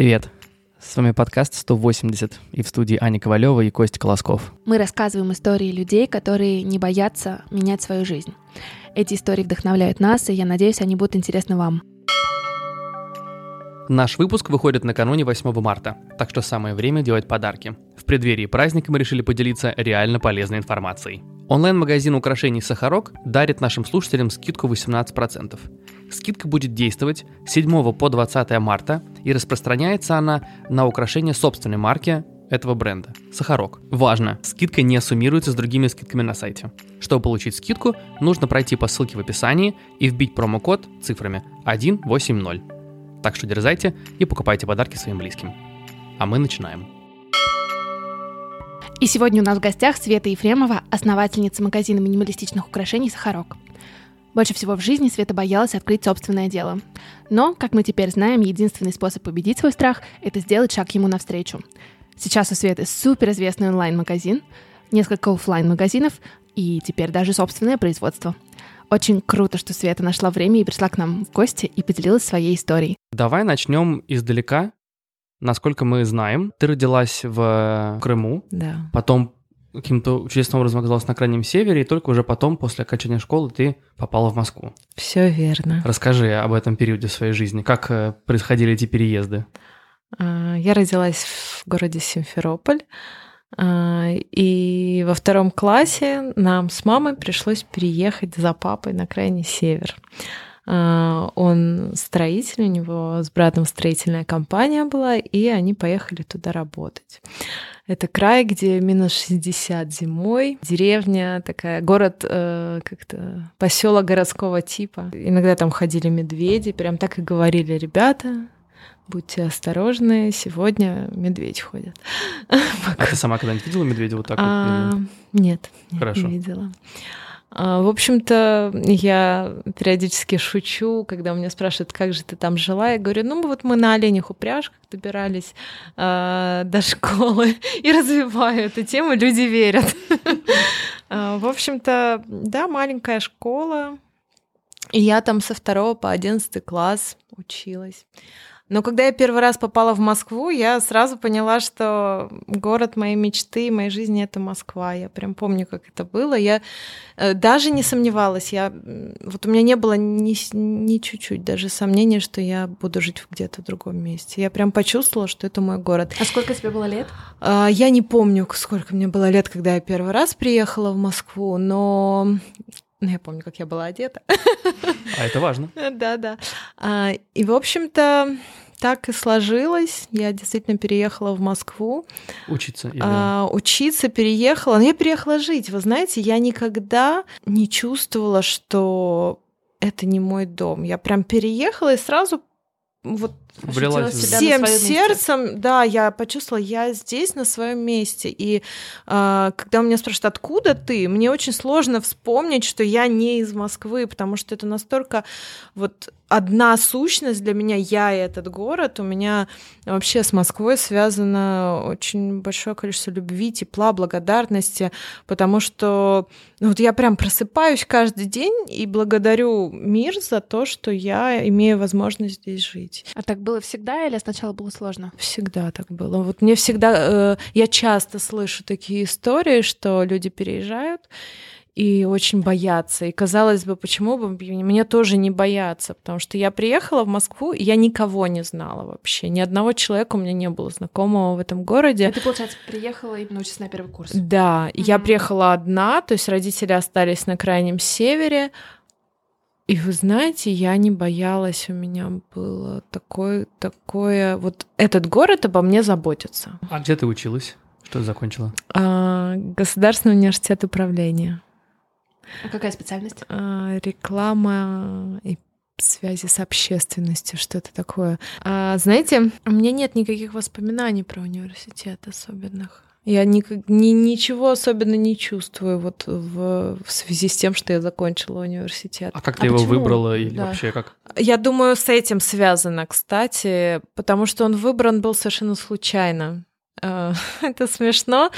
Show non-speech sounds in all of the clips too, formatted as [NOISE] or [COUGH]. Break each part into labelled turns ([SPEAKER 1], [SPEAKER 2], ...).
[SPEAKER 1] Привет! С вами подкаст 180 и в студии Аня Ковалева и Костя Колосков.
[SPEAKER 2] Мы рассказываем истории людей, которые не боятся менять свою жизнь. Эти истории вдохновляют нас, и я надеюсь, они будут интересны вам.
[SPEAKER 1] Наш выпуск выходит накануне 8 марта, так что самое время делать подарки. В преддверии праздника мы решили поделиться реально полезной информацией. Онлайн-магазин украшений «Сахарок» дарит нашим слушателям скидку 18%. Скидка будет действовать с 7 по 20 марта и распространяется она на украшения собственной марки этого бренда – Сахарок. Важно, скидка не суммируется с другими скидками на сайте. Чтобы получить скидку, нужно пройти по ссылке в описании и вбить промокод цифрами 180. Так что дерзайте и покупайте подарки своим близким. А мы начинаем.
[SPEAKER 2] И сегодня у нас в гостях Света Ефремова, основательница магазина минималистичных украшений «Сахарок». Больше всего в жизни Света боялась открыть собственное дело. Но, как мы теперь знаем, единственный способ победить свой страх — это сделать шаг ему навстречу. Сейчас у Светы суперизвестный онлайн-магазин, несколько офлайн магазинов и теперь даже собственное производство. Очень круто, что Света нашла время и пришла к нам в гости и поделилась своей историей.
[SPEAKER 1] Давай начнем издалека. Насколько мы знаем, ты родилась в Крыму,
[SPEAKER 3] Да.
[SPEAKER 1] потом каким-то чудесным образом оказалась на Крайнем Севере, и только уже потом, после окончания школы, ты попала в Москву.
[SPEAKER 3] Все верно.
[SPEAKER 1] Расскажи об этом периоде своей жизни, как э, происходили эти переезды.
[SPEAKER 3] А, Я родилась в городе Симферополь. А, И во втором классе нам с мамой пришлось переехать за папой на крайний север. А, Он строитель, у него с братом строительная компания была, и они поехали туда работать. Это край, где минус 60 зимой, деревня такая, город э, как-то поселок городского типа. Иногда там ходили медведи, прям так и говорили, ребята, будьте осторожны, сегодня медведь ходит. [LAUGHS]
[SPEAKER 1] А ты сама когда-нибудь видела медведя вот так
[SPEAKER 3] А,
[SPEAKER 1] вот?
[SPEAKER 3] Нет, нет,
[SPEAKER 1] Хорошо.
[SPEAKER 3] не видела. А, В общем-то, я периодически шучу, когда у меня спрашивают, как же ты там жила, я говорю, ну вот мы на оленях упряжках добирались а, до школы [LAUGHS] и развиваю эту тему, люди верят. [LAUGHS] А, В общем-то, да, маленькая школа, и я там со второго по одиннадцатый класс училась. Но когда я первый раз попала в Москву, я сразу поняла, что город моей мечты, моей жизни — это Москва. Я прям помню, как это было. Я э, даже не сомневалась. Я, вот у меня не было ни, ни чуть-чуть даже сомнения, что я буду жить где-то в другом месте. Я прям почувствовала, что это мой город.
[SPEAKER 2] А сколько тебе было лет?
[SPEAKER 3] А, Я не помню, сколько мне было лет, когда я первый раз приехала в Москву, но ну, я помню, как я была одета.
[SPEAKER 1] А это важно. [LAUGHS]
[SPEAKER 3] Да, да. И, в общем-то, так и сложилось. Я действительно переехала в Москву.
[SPEAKER 1] Учиться. или-
[SPEAKER 3] А, учиться переехала. Но я переехала жить. Вы знаете, я никогда не чувствовала, что это не мой дом. Я прям переехала и сразу вот
[SPEAKER 1] В-
[SPEAKER 2] себя
[SPEAKER 3] всем
[SPEAKER 2] своем месте.
[SPEAKER 3] сердцем, да, я почувствовала, я здесь на своем месте. И а, когда у меня спрашивают, откуда ты, мне очень сложно вспомнить, что я не из Москвы, потому что это настолько вот одна сущность для меня, я и этот город. У меня вообще с Москвой связано очень большое количество любви, тепла, благодарности, потому что ну, вот я прям просыпаюсь каждый день и благодарю мир за то, что я имею возможность здесь жить.
[SPEAKER 2] А так было всегда или сначала было сложно?
[SPEAKER 3] Всегда так было. Вот мне всегда, э, я часто слышу такие истории, что люди переезжают и очень боятся. И казалось бы, почему бы мне тоже не бояться? Потому что я приехала в Москву, и я никого не знала вообще. Ни одного человека у меня не было знакомого в этом городе.
[SPEAKER 2] А ты, получается, приехала именно учиться на первый курс?
[SPEAKER 3] Да, и я приехала одна, то есть родители остались на крайнем севере. И вы знаете, я не боялась, у меня было такое, такое, вот этот город обо мне заботится.
[SPEAKER 1] А где ты училась? Что ты закончила?
[SPEAKER 3] А, Государственный университет управления,
[SPEAKER 2] А какая специальность?
[SPEAKER 3] А, реклама и связи с общественностью, что-то такое. А, знаете, у меня нет никаких воспоминаний про университет особенных. Я никак- ни- ничего особенно не чувствую вот в, в связи с тем, что я закончила университет.
[SPEAKER 1] А как
[SPEAKER 2] А
[SPEAKER 1] ты его
[SPEAKER 2] почему?
[SPEAKER 1] выбрала или
[SPEAKER 3] Да.
[SPEAKER 1] вообще как?
[SPEAKER 3] Я думаю, с этим связано, кстати, потому что он выбран был совершенно случайно. Э, [LAUGHS] Это смешно.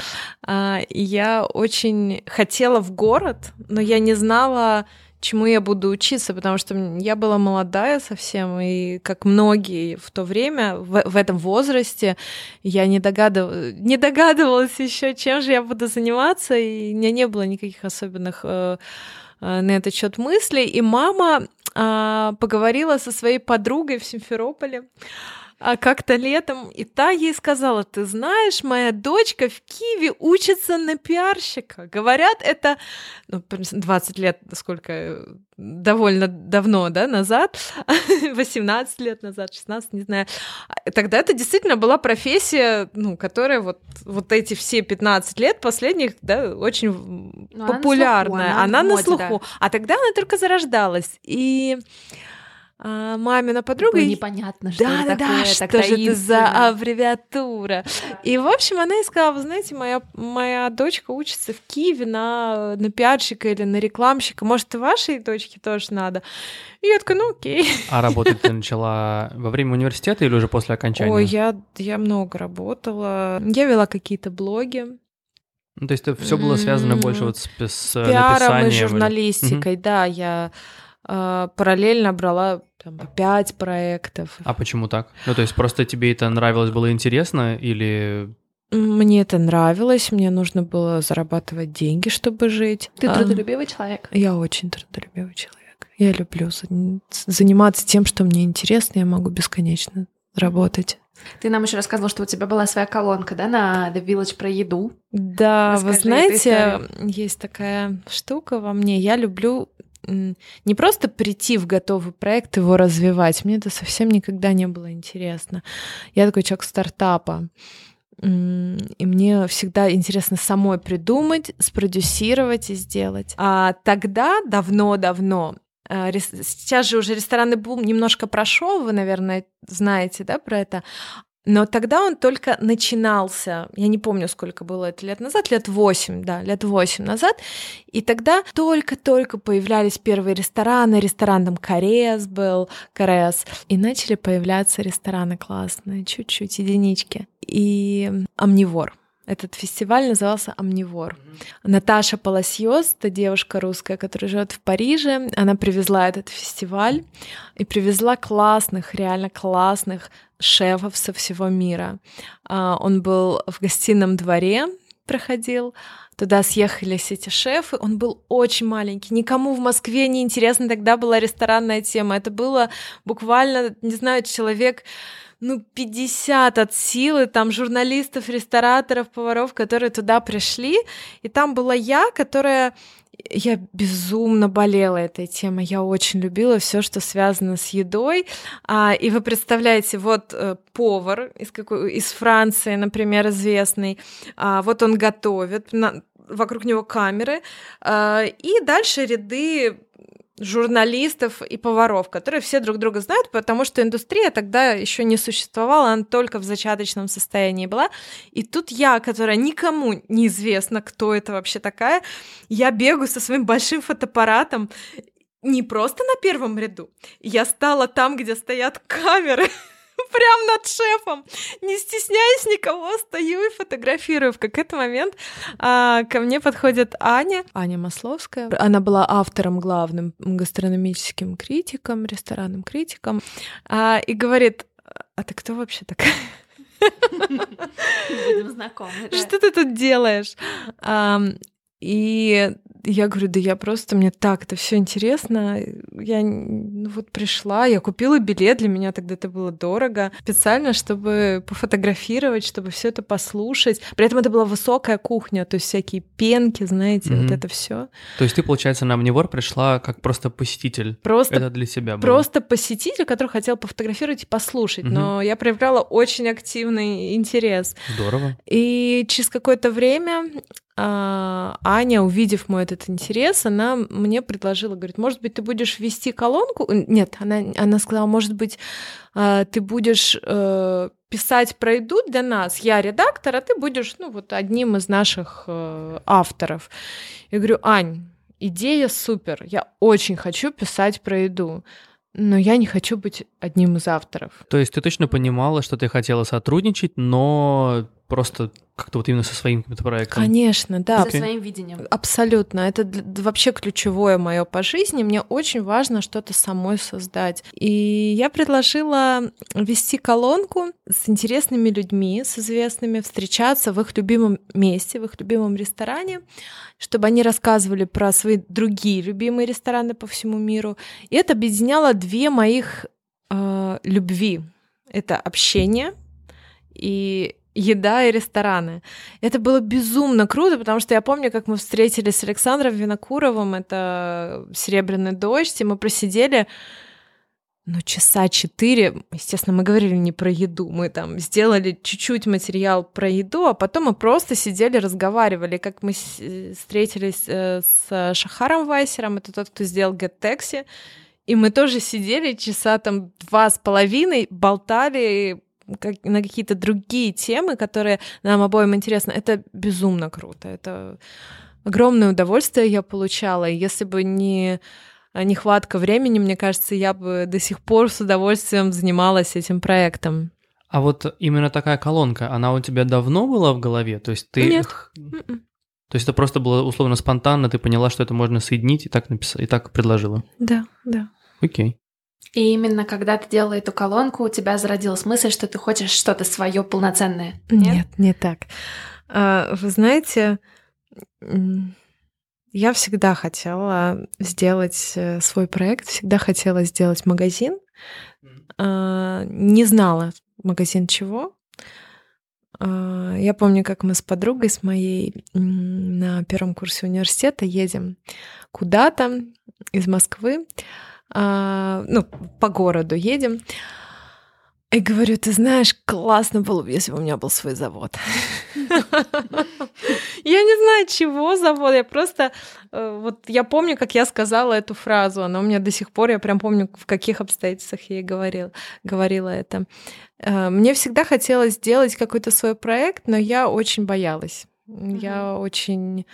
[SPEAKER 3] А, Я очень хотела в город, но я не знала, чему я буду учиться, потому что я была молодая совсем, и как многие в то время, в, в этом возрасте, я не, догадыв... не догадывалась еще, чем же я буду заниматься, и у меня не было никаких особенных э, э, на этот счет мыслей. И мама э, поговорила со своей подругой в Симферополе а как-то летом, и та ей сказала, ты знаешь, моя дочка в Киеве учится на пиарщика. Говорят, это ну, 20 лет, сколько, довольно давно, да, назад, [LAUGHS] 18 лет назад, 16, не знаю. Тогда это действительно была профессия, ну, которая вот, вот эти все 15 лет последних, да, очень Но ну, популярная. Она на слуху. Она, на слуху. Да. А тогда она только зарождалась. И а, мамина подруга.
[SPEAKER 2] Было непонятно, что
[SPEAKER 3] да,
[SPEAKER 2] это
[SPEAKER 3] да,
[SPEAKER 2] такое,
[SPEAKER 3] да, что же это за аббревиатура. И, в общем, она ей сказала, вы знаете, моя, моя дочка учится в Киеве на, на пиарщика или на рекламщика, может, и вашей дочке тоже надо? И я такая, ну окей.
[SPEAKER 1] А работать ты начала во время университета или уже после окончания?
[SPEAKER 3] Ой, я, я много работала. Я вела какие-то блоги.
[SPEAKER 1] Ну, то есть это все было связано mm-hmm. больше вот с, с
[SPEAKER 3] Пиаром
[SPEAKER 1] написанием?
[SPEAKER 3] и журналистикой, mm-hmm. да. Я параллельно брала там, пять проектов.
[SPEAKER 1] А почему так? Ну, то есть просто тебе это нравилось, было интересно или...
[SPEAKER 3] Мне это нравилось, мне нужно было зарабатывать деньги, чтобы жить.
[SPEAKER 2] Ты а, трудолюбивый человек?
[SPEAKER 3] Я очень трудолюбивый человек. Я люблю заниматься тем, что мне интересно, я могу бесконечно работать.
[SPEAKER 2] Ты нам еще рассказывала, что у тебя была своя колонка, да, на The Village про еду.
[SPEAKER 3] Да, Расскажи вы знаете, есть такая штука во мне. Я люблю не просто прийти в готовый проект, его развивать. Мне это совсем никогда не было интересно. Я такой человек стартапа. И мне всегда интересно самой придумать, спродюсировать и сделать. А тогда, давно-давно, э, Сейчас же уже ресторанный бум немножко прошел, вы, наверное, знаете, да, про это. Но тогда он только начинался. Я не помню, сколько было это лет назад, лет восемь, да, лет восемь назад. И тогда только-только появлялись первые рестораны. Ресторан там Корес был, Корес. И начали появляться рестораны классные, чуть-чуть, единички. И Амнивор. Этот фестиваль назывался «Амнивор». Mm-hmm. Наташа Паласьос, это девушка русская, которая живет в Париже, она привезла этот фестиваль и привезла классных, реально классных шефов со всего мира. А, он был в гостином дворе, проходил, Туда съехались эти шефы. Он был очень маленький. Никому в Москве не интересно тогда была ресторанная тема. Это было буквально, не знаю, человек ну, 50 от силы, там, журналистов, рестораторов, поваров, которые туда пришли, и там была я, которая я безумно болела этой темой. Я очень любила все, что связано с едой. А, и вы представляете, вот э, повар из, какой, из Франции, например, известный, а, вот он готовит, на, вокруг него камеры, а, и дальше ряды журналистов и поваров, которые все друг друга знают, потому что индустрия тогда еще не существовала, она только в зачаточном состоянии была. И тут я, которая никому не известна, кто это вообще такая, я бегаю со своим большим фотоаппаратом не просто на первом ряду, я стала там, где стоят камеры, прям над шефом. Не стесняясь никого, стою и фотографирую. В какой-то момент а, ко мне подходит Аня, Аня Масловская. Она была автором главным гастрономическим критиком, ресторанным критиком, а, и говорит, а ты кто вообще такая?
[SPEAKER 2] Будем знакомы. Да.
[SPEAKER 3] Что ты тут делаешь? И я говорю, да я просто, мне так это все интересно. Я ну, вот пришла, я купила билет, для меня тогда это было дорого, специально, чтобы пофотографировать, чтобы все это послушать. При этом это была высокая кухня, то есть всякие пенки, знаете, mm-hmm. вот это все.
[SPEAKER 1] То есть ты, получается, на Omnivore пришла как просто посетитель?
[SPEAKER 3] Просто,
[SPEAKER 1] это для себя было?
[SPEAKER 3] Просто посетитель, который хотел пофотографировать и послушать, mm-hmm. но я проявляла очень активный интерес.
[SPEAKER 1] Здорово.
[SPEAKER 3] И через какое-то время Аня, увидев мой этот интерес, она мне предложила, говорит, может быть, ты будешь вести колонку? Нет, она, она сказала, может быть, а, ты будешь э, писать про еду для нас. Я редактор, а ты будешь, ну, вот одним из наших э, авторов. Я говорю, Ань, идея супер, я очень хочу писать про еду но я не хочу быть одним из авторов.
[SPEAKER 1] То есть ты точно понимала, что ты хотела сотрудничать, но просто как-то вот именно со своим каким-то проектом?
[SPEAKER 3] Конечно, да.
[SPEAKER 2] Со своим видением.
[SPEAKER 3] Абсолютно. Это вообще ключевое мое по жизни. Мне очень важно что-то самой создать. И я предложила вести колонку с интересными людьми, с известными, встречаться в их любимом месте, в их любимом ресторане, чтобы они рассказывали про свои другие любимые рестораны по всему миру. И это объединяло две моих э, любви. Это общение и еда и рестораны. Это было безумно круто, потому что я помню, как мы встретились с Александром Винокуровым, это «Серебряный дождь», и мы просидели ну, часа четыре. Естественно, мы говорили не про еду, мы там сделали чуть-чуть материал про еду, а потом мы просто сидели, разговаривали, как мы встретились э, с Шахаром Вайсером, это тот, кто сделал Get Taxi, и мы тоже сидели часа там два с половиной, болтали как- на какие-то другие темы, которые нам обоим интересны. Это безумно круто. Это огромное удовольствие я получала. И если бы не нехватка времени, мне кажется, я бы до сих пор с удовольствием занималась этим проектом.
[SPEAKER 1] А вот именно такая колонка, она у тебя давно была в голове? То есть ты...
[SPEAKER 3] Нет. М-м.
[SPEAKER 1] То есть это просто было условно спонтанно, ты поняла, что это можно соединить и так написала, и так предложила.
[SPEAKER 3] Да, да.
[SPEAKER 1] Окей.
[SPEAKER 2] И именно когда ты делала эту колонку, у тебя зародилась мысль, что ты хочешь что-то свое полноценное.
[SPEAKER 3] Нет, не так. А, Вы знаете, я всегда хотела сделать э, свой проект, всегда хотела сделать магазин. А, Не знала магазин чего. А, Я помню, как мы с подругой, с моей на первом курсе университета едем куда-то из Москвы, а, ну, по городу едем. И говорю, ты знаешь, классно было бы, если бы у меня был свой завод. Я не знаю, чего завод, я просто... э, Вот я помню, как я сказала эту фразу, она у меня до сих пор, я прям помню, в каких обстоятельствах я ей говорил, говорила это. Э, Мне всегда хотелось сделать какой-то свой проект, но я очень боялась. Я очень...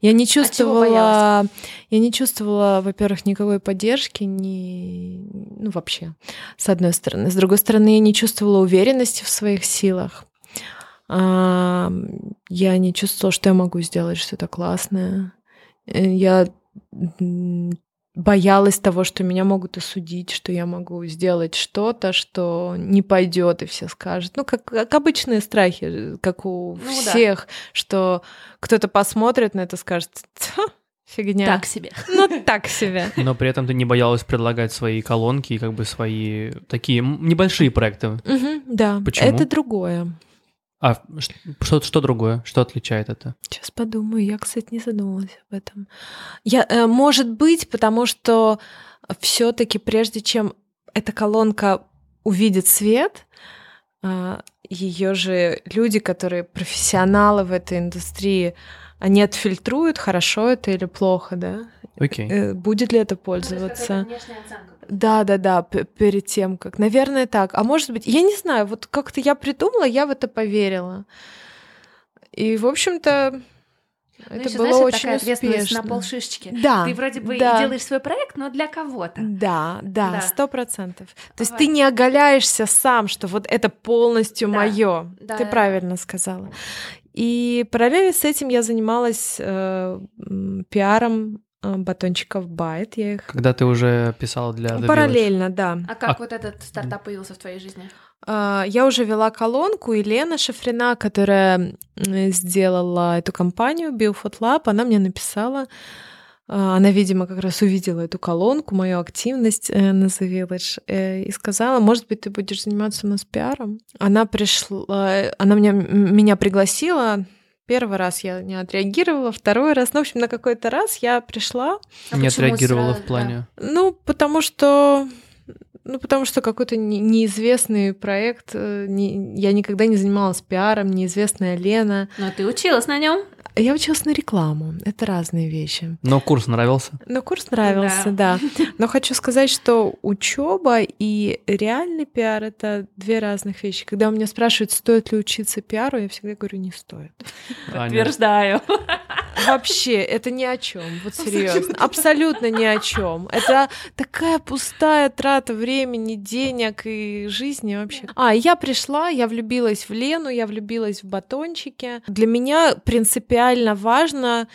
[SPEAKER 3] Я не чувствовала...
[SPEAKER 2] боялась?
[SPEAKER 3] я не чувствовала, во-первых, никакой поддержки, ни... ну, вообще, с одной стороны. С другой стороны, я не чувствовала уверенности в своих силах. А, Я не чувствовала, что я могу сделать что-то классное. Э, Я боялась того, что меня могут осудить, что я могу сделать что-то, что не пойдет, и все скажут. Ну, как, как обычные страхи, как у
[SPEAKER 2] Ну да.
[SPEAKER 3] всех, что кто-то посмотрит на это и скажет, «Тьфу, фигня.
[SPEAKER 2] Так себе.
[SPEAKER 3] Ну, так себе.
[SPEAKER 1] Но при этом ты не боялась предлагать свои колонки и как бы свои такие небольшие проекты.
[SPEAKER 3] Да,
[SPEAKER 1] Почему?
[SPEAKER 3] это другое.
[SPEAKER 1] А что, что другое? Что отличает это?
[SPEAKER 3] Сейчас подумаю. Я, кстати, не задумывалась об этом. Я, э, может быть, потому что все-таки прежде чем эта колонка увидит свет, ее же люди, которые профессионалы в этой индустрии, они отфильтруют, хорошо это или плохо, да?
[SPEAKER 1] Окей.
[SPEAKER 3] Э, Будет ли это пользоваться? Да, да, да, перед тем, как. Наверное, так. А может быть, я не знаю, вот как-то я придумала, я в это поверила. И, в общем-то,
[SPEAKER 2] Ну,
[SPEAKER 3] это
[SPEAKER 2] ещё,
[SPEAKER 3] было
[SPEAKER 2] знаешь,
[SPEAKER 3] очень
[SPEAKER 2] такая ответственность
[SPEAKER 3] успешно.
[SPEAKER 2] на полшишечки.
[SPEAKER 3] Да.
[SPEAKER 2] Ты вроде бы
[SPEAKER 3] да.
[SPEAKER 2] делаешь свой проект, но для кого-то.
[SPEAKER 3] Да, да, сто процентов. То есть
[SPEAKER 2] Вот.
[SPEAKER 3] ты не оголяешься сам, что вот это полностью
[SPEAKER 2] Да.
[SPEAKER 3] мое.
[SPEAKER 2] Да,
[SPEAKER 3] ты правильно сказала. И параллельно с этим я занималась э, пиаром батончиков Байт. Я их
[SPEAKER 1] Когда ты уже писала для The Village.
[SPEAKER 3] параллельно, да.
[SPEAKER 2] А как
[SPEAKER 1] А-
[SPEAKER 2] вот этот стартап появился в твоей жизни?
[SPEAKER 3] А, Я уже вела колонку, и Лена Шафрина, которая сделала эту компанию BioFood Lab, она мне написала, а, она, видимо, как раз увидела эту колонку, мою активность э, на The Village, э, и сказала, может быть, ты будешь заниматься у нас пиаром. Она пришла, она меня, меня пригласила, Первый раз я не отреагировала, второй раз, ну, в общем, на какой-то раз я пришла,
[SPEAKER 2] А
[SPEAKER 1] Не отреагировала
[SPEAKER 2] сразу,
[SPEAKER 1] в плане.
[SPEAKER 3] ну, потому что ну, потому что какой-то не- неизвестный проект. э, не- я никогда не занималась пиаром, неизвестная Лена.
[SPEAKER 2] да? Но ты училась на нем.
[SPEAKER 3] Я училась на рекламу. Это разные вещи.
[SPEAKER 1] Но курс нравился.
[SPEAKER 3] Но курс нравился, да. Но хочу сказать, что учеба и реальный пиар это две разных вещи. Когда у меня спрашивают, стоит ли учиться пиару, я всегда говорю, не стоит.
[SPEAKER 2] Подтверждаю.
[SPEAKER 3] Вообще, это ни о чем, вот серьезно, абсолютно ни о чем. Это такая пустая трата времени, денег и жизни вообще. А, я пришла, я влюбилась в Лену, я влюбилась в батончики. Для меня принципиально важно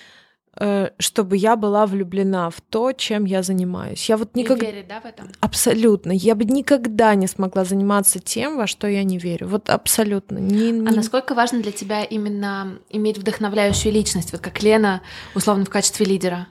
[SPEAKER 3] чтобы я была влюблена в то, чем я занимаюсь. Я вот никогда...
[SPEAKER 2] верить, да, в этом?
[SPEAKER 3] Абсолютно. Я бы никогда не смогла заниматься тем, во что я не верю. Вот абсолютно. Не, не...
[SPEAKER 2] А насколько важно для тебя именно иметь вдохновляющую личность, вот как Лена, условно, в качестве лидера?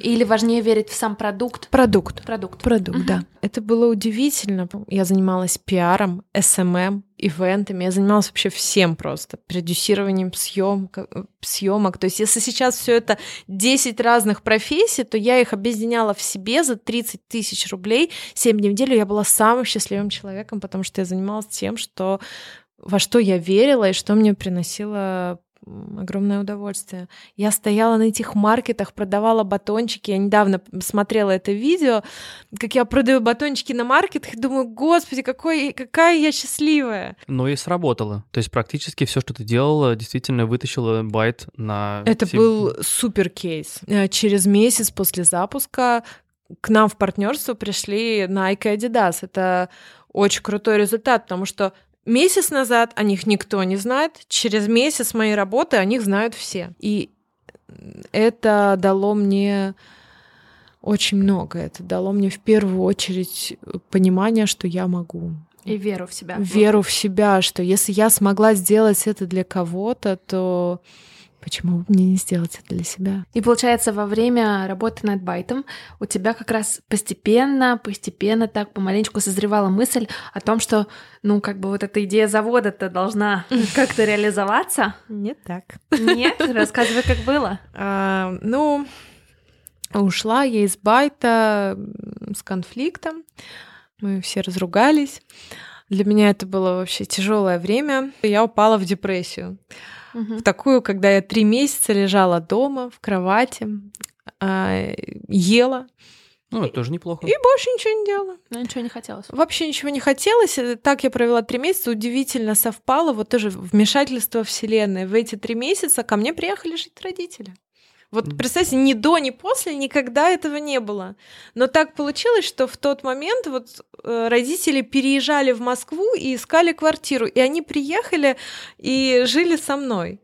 [SPEAKER 2] Или важнее верить в сам продукт?
[SPEAKER 3] Продукт.
[SPEAKER 2] Продукт.
[SPEAKER 3] Продукт, угу. да. Это было удивительно. Я занималась пиаром, СММ, эм эм, ивентами. Я занималась вообще всем просто. Продюсированием съемок. съемок. То есть если сейчас все это 10 разных профессий, то я их объединяла в себе за 30 тысяч рублей. 7 дней в неделю я была самым счастливым человеком, потому что я занималась тем, что во что я верила и что мне приносило огромное удовольствие. Я стояла на этих маркетах, продавала батончики. Я недавно смотрела это видео, как я продаю батончики на маркетах, и думаю, господи, какой, какая я счастливая.
[SPEAKER 1] Но и сработало. То есть практически все, что ты делала, действительно вытащила байт на...
[SPEAKER 3] Это все... был супер кейс. Э, через месяц после запуска к нам в партнерство пришли Nike и Adidas. Это очень крутой результат, потому что Месяц назад о них никто не знает, через месяц моей работы о них знают все. И это дало мне очень много. Это дало мне в первую очередь понимание, что я могу.
[SPEAKER 2] И веру в себя.
[SPEAKER 3] Веру в себя, что если я смогла сделать это для кого-то, то Почему бы мне не сделать это для себя?
[SPEAKER 2] И получается, во время работы над байтом у тебя как раз постепенно, постепенно так помаленечку созревала мысль о том, что, ну, как бы вот эта идея завода-то должна [LAUGHS] как-то реализоваться.
[SPEAKER 3] Нет так.
[SPEAKER 2] Нет? Рассказывай, как было. [LAUGHS]
[SPEAKER 3] А, ну, ушла я из байта с конфликтом. Мы все разругались. Для меня это было вообще тяжелое время. Я упала в депрессию угу. в такую, когда я три месяца лежала дома в кровати, а, ела.
[SPEAKER 1] Ну, это тоже неплохо.
[SPEAKER 3] И больше ничего не делала.
[SPEAKER 2] Но ничего не хотелось.
[SPEAKER 3] Вообще ничего не хотелось. Так я провела три месяца. Удивительно совпало. Вот тоже вмешательство Вселенной. В эти три месяца ко мне приехали жить родители. Вот представьте, ни до, ни после никогда этого не было. Но так получилось, что в тот момент вот э, родители переезжали в Москву и искали квартиру, и они приехали и жили со мной.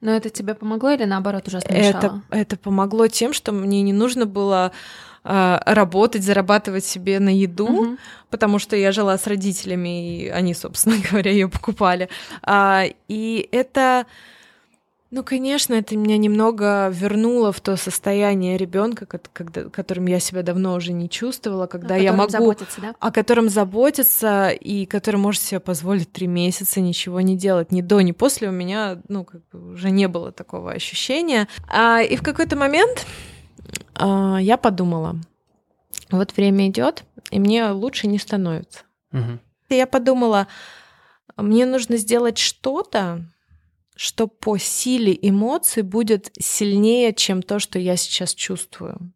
[SPEAKER 2] Но это тебе помогло или наоборот ужасно мешало?
[SPEAKER 3] Это, это помогло тем, что мне не нужно было э, работать, зарабатывать себе на еду, угу. потому что я жила с родителями, и они, собственно [LAUGHS] говоря, ее покупали. А, и это ну, конечно, это меня немного вернуло в то состояние ребенка, когда, которым я себя давно уже не чувствовала, когда я могу,
[SPEAKER 2] заботиться, да?
[SPEAKER 3] о котором заботиться и который может себе позволить три месяца ничего не делать, ни до, ни после у меня, ну, как бы уже не было такого ощущения. А, и в какой-то момент а, я подумала, вот время идет, и мне лучше не становится. Угу. И я подумала, мне нужно сделать что-то, что по силе эмоций будет сильнее, чем то, что я сейчас чувствую.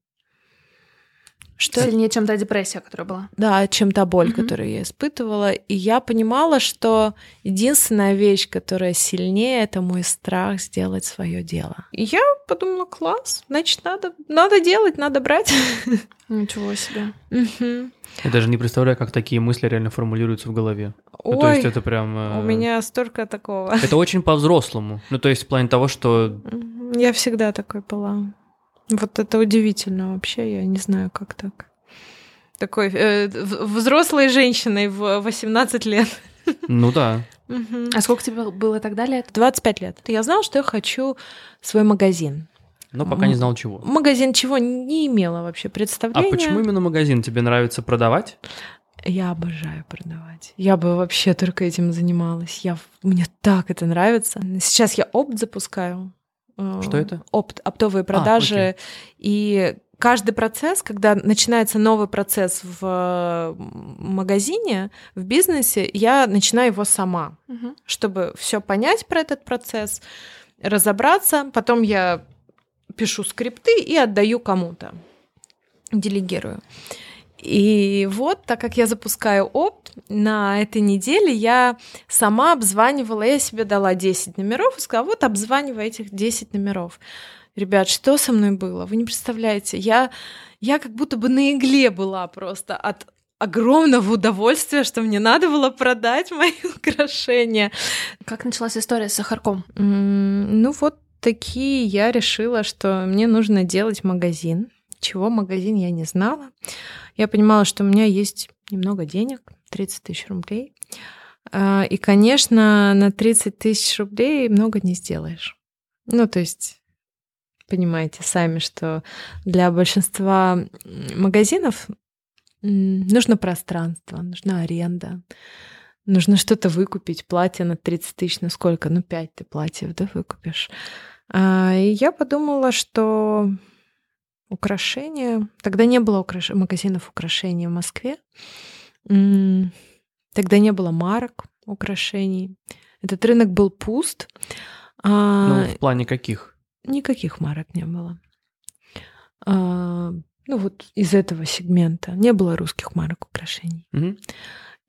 [SPEAKER 2] Что сильнее, чем та депрессия, которая была.
[SPEAKER 3] Да, чем та боль, mm-hmm. которую я испытывала. И я понимала, что единственная вещь, которая сильнее, это мой страх сделать свое дело. И я подумала, класс, значит, надо, надо делать, надо брать. [LAUGHS]
[SPEAKER 2] Ничего себе.
[SPEAKER 1] Я даже не представляю, как такие мысли реально формулируются в голове.
[SPEAKER 3] Ой,
[SPEAKER 1] ну, то есть это прям...
[SPEAKER 3] Э... У меня столько такого.
[SPEAKER 1] Это очень по-взрослому. Ну, то есть в плане того, что...
[SPEAKER 3] Я всегда такой была. Вот это удивительно вообще, я не знаю, как так. Такой э, взрослой женщиной в 18 лет.
[SPEAKER 1] Ну да.
[SPEAKER 2] А сколько тебе было тогда лет?
[SPEAKER 3] 25 лет. Я знала, что я хочу свой магазин.
[SPEAKER 1] Но пока не знал чего.
[SPEAKER 3] Магазин чего не имела вообще представления.
[SPEAKER 1] А почему именно магазин? Тебе нравится продавать?
[SPEAKER 3] Я обожаю продавать. Я бы вообще только этим занималась. Я, мне так это нравится. Сейчас я опт запускаю.
[SPEAKER 1] Э, что это?
[SPEAKER 3] Опт, оптовые а, продажи. А, и каждый процесс, когда начинается новый процесс в магазине, в бизнесе, я начинаю его сама, угу. чтобы все понять про этот процесс, разобраться. Потом я пишу скрипты и отдаю кому-то, делегирую. И вот, так как я запускаю опт, на этой неделе я сама обзванивала, я себе дала 10 номеров и сказала, вот обзванивай этих 10 номеров. Ребят, что со мной было? Вы не представляете, я, я как будто бы на игле была просто от огромного удовольствия, что мне надо было продать мои [LAUGHS] украшения.
[SPEAKER 2] Как началась история с сахарком?
[SPEAKER 3] Ну вот такие я решила, что мне нужно делать магазин. Чего магазин я не знала. Я понимала, что у меня есть немного денег, 30 тысяч рублей. А, и, конечно, на 30 тысяч рублей много не сделаешь. Ну, то есть, понимаете сами, что для большинства магазинов нужно пространство, нужна аренда, нужно что-то выкупить, платье на 30 тысяч, ну сколько? Ну 5 ты платьев, да, выкупишь. А, и я подумала, что украшения... Тогда не было украш... магазинов украшений в Москве. Тогда не было марок украшений. Этот рынок был пуст.
[SPEAKER 1] А, ну, в плане каких?
[SPEAKER 3] Никаких марок не было. А, ну, вот из этого сегмента. Не было русских марок украшений.
[SPEAKER 1] Угу.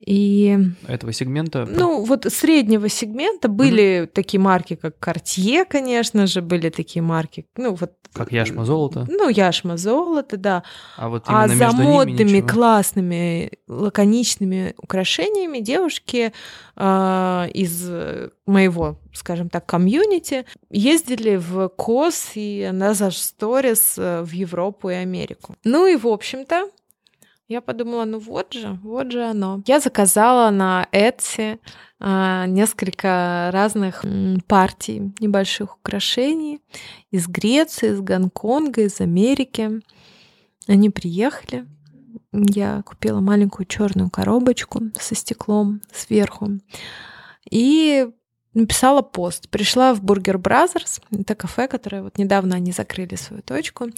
[SPEAKER 3] И
[SPEAKER 1] этого сегмента?
[SPEAKER 3] Ну, вот среднего сегмента были угу. такие марки, как Cartier, конечно же, были такие марки. Ну, вот
[SPEAKER 1] как яшма золото?
[SPEAKER 3] Ну, яшма золото, да.
[SPEAKER 1] А вот
[SPEAKER 3] а
[SPEAKER 1] за
[SPEAKER 3] модными, классными, лаконичными украшениями девушки э, из моего, скажем так, комьюнити ездили в КОС и на Сторис в Европу и Америку. Ну и, в общем-то, я подумала, ну вот же, вот же оно. Я заказала на Etsy а, несколько разных партий небольших украшений из Греции, из Гонконга, из Америки. Они приехали. Я купила маленькую черную коробочку со стеклом сверху. И написала пост. Пришла в Burger Brothers, это кафе, которое вот недавно они закрыли свою точку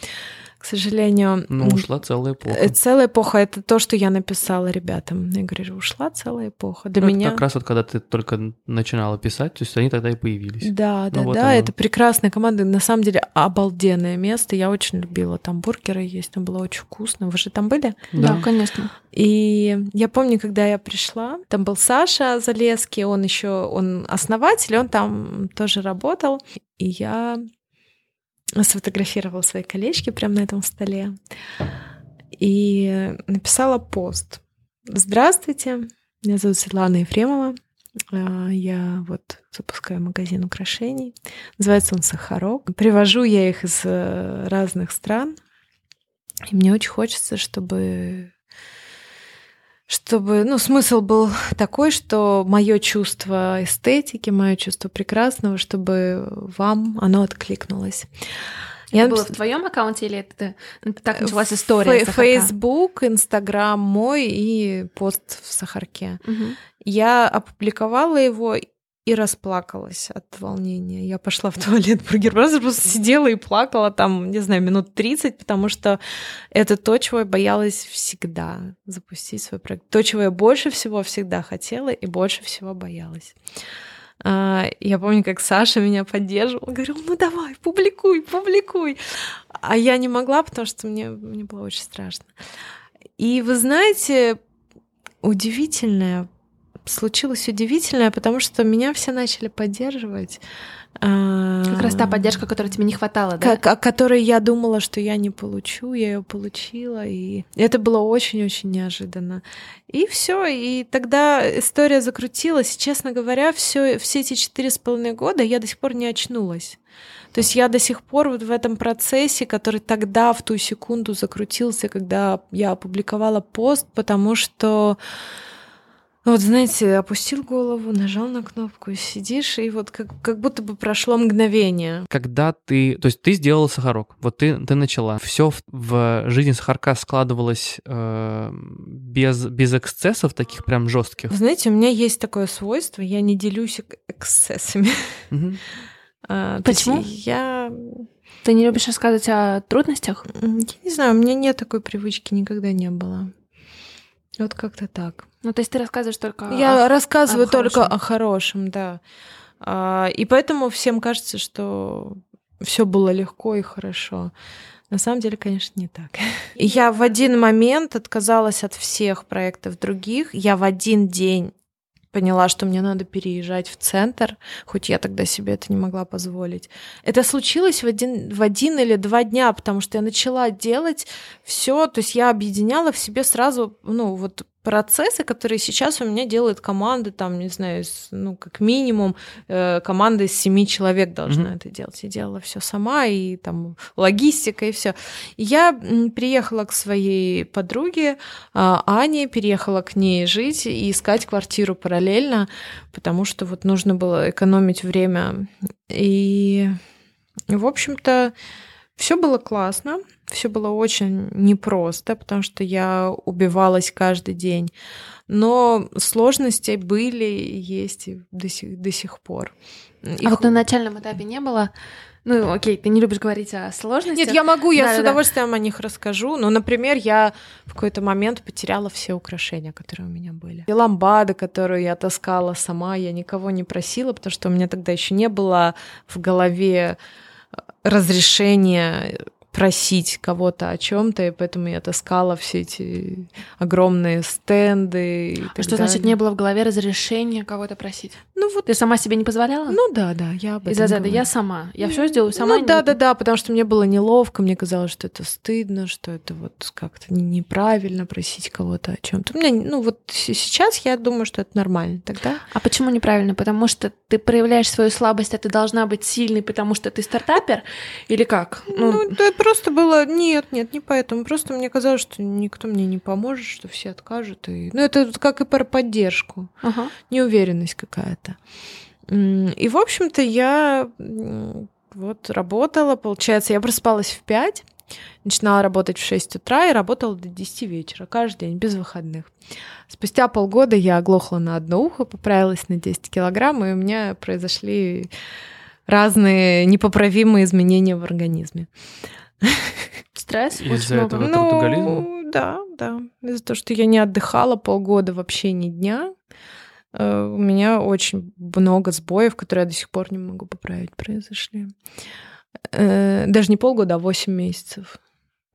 [SPEAKER 3] к сожалению.
[SPEAKER 1] Ну, ушла целая эпоха.
[SPEAKER 3] Э, целая эпоха — это то, что я написала ребятам. Я говорю, ушла целая эпоха. Для
[SPEAKER 1] ну,
[SPEAKER 3] меня...
[SPEAKER 1] как раз вот когда ты только начинала писать, то есть они тогда и появились.
[SPEAKER 3] Да, ну, да, вот да, оно. это прекрасная команда. На самом деле обалденное место. Я очень любила. Там бургеры есть, там было очень вкусно. Вы же там были?
[SPEAKER 2] Да, да конечно.
[SPEAKER 3] И я помню, когда я пришла, там был Саша Залеский, он еще, он основатель, он там тоже работал. И я сфотографировала свои колечки прямо на этом столе и написала пост. Здравствуйте, меня зовут Светлана Ефремова. А, я вот запускаю магазин украшений. Называется он Сахарок. Привожу я их из э, разных стран. И мне очень хочется, чтобы чтобы, ну, смысл был такой, что мое чувство эстетики, мое чувство прекрасного, чтобы вам оно откликнулось.
[SPEAKER 2] Это Я было в твоем аккаунте или это так началась история?
[SPEAKER 3] Фейсбук, Инстаграм мой и пост в Сахарке.
[SPEAKER 2] Угу.
[SPEAKER 3] Я опубликовала его и расплакалась от волнения. Я пошла в туалет Burger Brothers, просто сидела и плакала там, не знаю, минут 30, потому что это то, чего я боялась всегда запустить свой проект. То, чего я больше всего всегда хотела и больше всего боялась. А, я помню, как Саша меня поддерживал, говорил, ну давай, публикуй, публикуй. А я не могла, потому что мне, мне было очень страшно. И вы знаете, удивительное случилось удивительное, потому что меня все начали поддерживать.
[SPEAKER 2] А, как раз та поддержка, которой тебе не хватало, да?
[SPEAKER 3] Как, о которой я думала, что я не получу, я ее получила, и это было очень-очень неожиданно. И все, и тогда история закрутилась. честно говоря, все, все эти четыре с половиной года я до сих пор не очнулась. То есть я до сих пор вот в этом процессе, который тогда в ту секунду закрутился, когда я опубликовала пост, потому что ну вот, знаете, опустил голову, нажал на кнопку, сидишь, и вот как, как будто бы прошло мгновение.
[SPEAKER 1] Когда ты... То есть ты сделала сахарок, вот ты, ты начала. Все в, в жизни сахарка складывалось э, без, без эксцессов таких прям жестких.
[SPEAKER 3] Знаете, у меня есть такое свойство, я не делюсь эксцессами. [LAUGHS]
[SPEAKER 2] А, Почему?
[SPEAKER 3] Я...
[SPEAKER 2] Ты не любишь рассказывать о трудностях?
[SPEAKER 3] Я не знаю, у меня нет такой привычки, никогда не было. Вот как-то так.
[SPEAKER 2] Ну, то есть ты рассказываешь только
[SPEAKER 3] Я о, рассказываю о только хорошем. о хорошем, да. А, и поэтому всем кажется, что все было легко и хорошо. На самом деле, конечно, не так. [LAUGHS] Я в один момент отказалась от всех проектов других. Я в один день поняла, что мне надо переезжать в центр, хоть я тогда себе это не могла позволить. Это случилось в один, в один или два дня, потому что я начала делать все, то есть я объединяла в себе сразу, ну, вот процессы, которые сейчас у меня делают команды, там, не знаю, ну, как минимум, э, команда из семи человек должна mm-hmm. это делать. Я делала все сама, и там логистика, и все. Я приехала к своей подруге э, Ане, переехала к ней жить и искать квартиру параллельно, потому что вот нужно было экономить время. И, в общем-то, все было классно, все было очень непросто, потому что я убивалась каждый день. Но сложности были и есть до сих, до сих пор.
[SPEAKER 2] Их... А вот на начальном этапе не было ну, окей, ты не любишь говорить о сложностях.
[SPEAKER 3] Нет, я могу, я да, с да, удовольствием да. о них расскажу. Но, например, я в какой-то момент потеряла все украшения, которые у меня были. И ламбада, которую я таскала сама, я никого не просила, потому что у меня тогда еще не было в голове разрешения просить кого-то о чем-то, и поэтому я таскала все эти огромные стенды. И
[SPEAKER 2] а что далее. значит не было в голове разрешения кого-то просить? Ну вот. Ты сама себе не позволяла?
[SPEAKER 3] Ну да, да, я об
[SPEAKER 2] этом. Из разряда я сама, я все сделаю сама.
[SPEAKER 3] Ну да, да, да, потому что мне было неловко, мне казалось, что это стыдно, что это вот как-то неправильно просить кого-то о чем-то. У меня, ну вот сейчас я думаю, что это нормально тогда.
[SPEAKER 2] А почему неправильно? Потому что ты проявляешь свою слабость, а ты должна быть сильной, потому что ты стартапер, или как?
[SPEAKER 3] Ну, ну да, просто было... Нет, нет, не поэтому. Просто мне казалось, что никто мне не поможет, что все откажут. И... Ну, это как и про поддержку. Ага. Неуверенность какая-то. И, в общем-то, я вот работала, получается, я просыпалась в 5, начинала работать в 6 утра и работала до 10 вечера, каждый день, без выходных. Спустя полгода я оглохла на одно ухо, поправилась на 10 килограмм, и у меня произошли разные непоправимые изменения в организме. [LAUGHS]
[SPEAKER 2] Стресс?
[SPEAKER 1] Из-за этого ну,
[SPEAKER 3] да, да. Из-за того, что я не отдыхала полгода вообще ни дня, э, у меня очень много сбоев, которые я до сих пор не могу поправить, произошли. Э, даже не полгода, а 8 месяцев.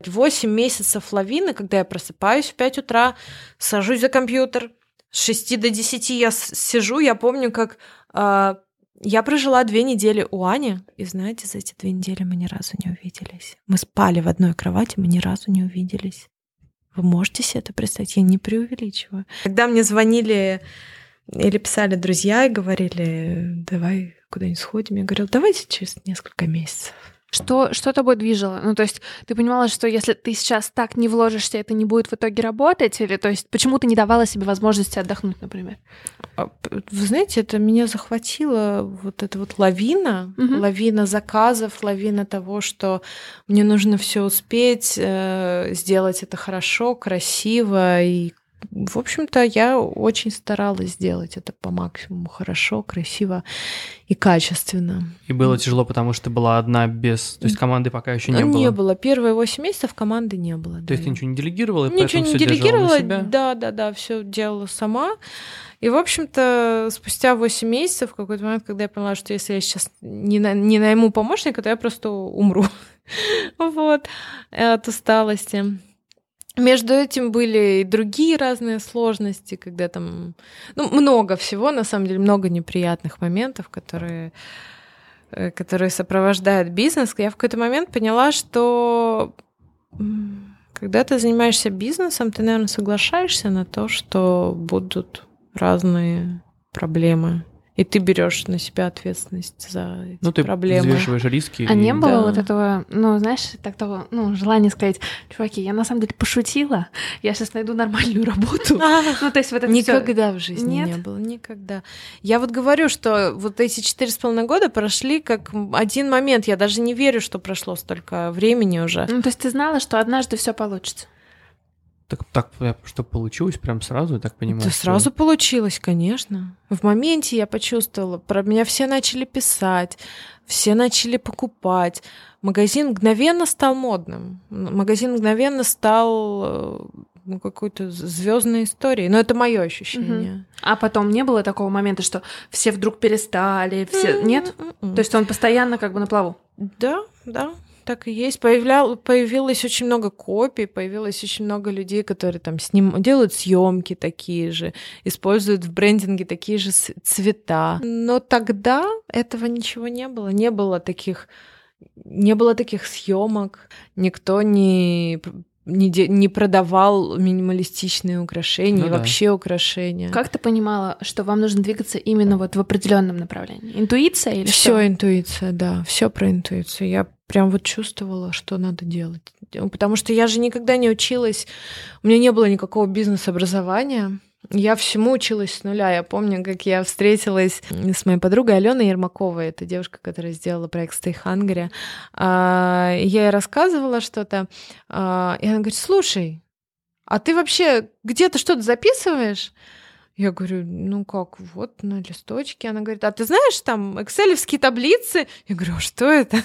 [SPEAKER 3] 8 месяцев лавины, когда я просыпаюсь в 5 утра, сажусь за компьютер, с 6 до 10 я сижу, я помню, как а, я прожила две недели у Ани, и знаете, за эти две недели мы ни разу не увиделись. Мы спали в одной кровати, мы ни разу не увиделись. Вы можете себе это представить? Я не преувеличиваю. Когда мне звонили или писали друзья и говорили, давай куда-нибудь сходим, я говорила, давайте через несколько месяцев.
[SPEAKER 2] Что, что тобой движило? Ну, то есть ты понимала, что если ты сейчас так не вложишься, это не будет в итоге работать? Или, то есть, почему ты не давала себе возможности отдохнуть, например?
[SPEAKER 3] А, вы знаете, это меня захватило вот эта вот лавина, угу. лавина заказов, лавина того, что мне нужно все успеть, э, сделать это хорошо, красиво и в общем-то, я очень старалась сделать это по максимуму хорошо, красиво и качественно.
[SPEAKER 1] И было тяжело, потому что была одна без... То есть команды пока еще не было?
[SPEAKER 3] Не было. Первые 8 месяцев команды не было.
[SPEAKER 1] То да. есть ты ничего не делегировала?
[SPEAKER 3] Ничего не делегировала, да, да, да, все делала сама. И, в общем-то, спустя 8 месяцев, в какой-то момент, когда я поняла, что если я сейчас не, на, не найму помощника, то я просто умру. [LAUGHS] вот, от усталости. Между этим были и другие разные сложности, когда там, ну, много всего, на самом деле, много неприятных моментов, которые, э, которые сопровождают бизнес. Я в какой-то момент поняла, что когда ты занимаешься бизнесом, ты, наверное, соглашаешься на то, что будут разные проблемы и ты берешь на себя ответственность за эти
[SPEAKER 1] ну, ты
[SPEAKER 3] проблемы.
[SPEAKER 1] взвешиваешь риски.
[SPEAKER 2] А и... не было да. вот этого, ну, знаешь, так того, ну, желания сказать, чуваки, я на самом деле пошутила, я сейчас найду нормальную работу. [LAUGHS]
[SPEAKER 3] Ну, то есть вот это Никогда в жизни не было, никогда. Я вот говорю, что вот эти четыре с половиной года прошли как один момент. Я даже не верю, что прошло столько времени уже.
[SPEAKER 2] Ну, то есть ты знала, что однажды все получится.
[SPEAKER 1] Так, так что получилось прям сразу, я так понимаю?
[SPEAKER 3] Это что... сразу получилось, конечно. В моменте я почувствовала, про меня все начали писать, все начали покупать. Магазин мгновенно стал модным. Магазин мгновенно стал э, ну, какой-то звездной историей. Но это мое ощущение. Угу.
[SPEAKER 2] А потом не было такого момента, что все вдруг перестали, все. Mm-hmm. Нет? То есть он постоянно как бы на плаву.
[SPEAKER 3] Да, да. Так и есть. Появлял, появилось очень много копий, появилось очень много людей, которые там сним, делают съемки такие же, используют в брендинге такие же цвета. Но тогда этого ничего не было. Не было таких не было таких съемок, никто не не, де- не продавал минималистичные украшения ну, и да. вообще украшения.
[SPEAKER 2] Как ты понимала, что вам нужно двигаться именно вот в определенном направлении? Интуиция или
[SPEAKER 3] все? Все интуиция, да, все про интуицию. Я прям вот чувствовала, что надо делать, потому что я же никогда не училась, у меня не было никакого бизнес-образования. Я всему училась с нуля. Я помню, как я встретилась с моей подругой Аленой Ермаковой. Это девушка, которая сделала проект Stay Hungry. А, я ей рассказывала что-то, а, и она говорит, слушай, а ты вообще где-то что-то записываешь? Я говорю, ну как, вот на листочке. Она говорит, а ты знаешь там экселевские таблицы? Я говорю, а что это?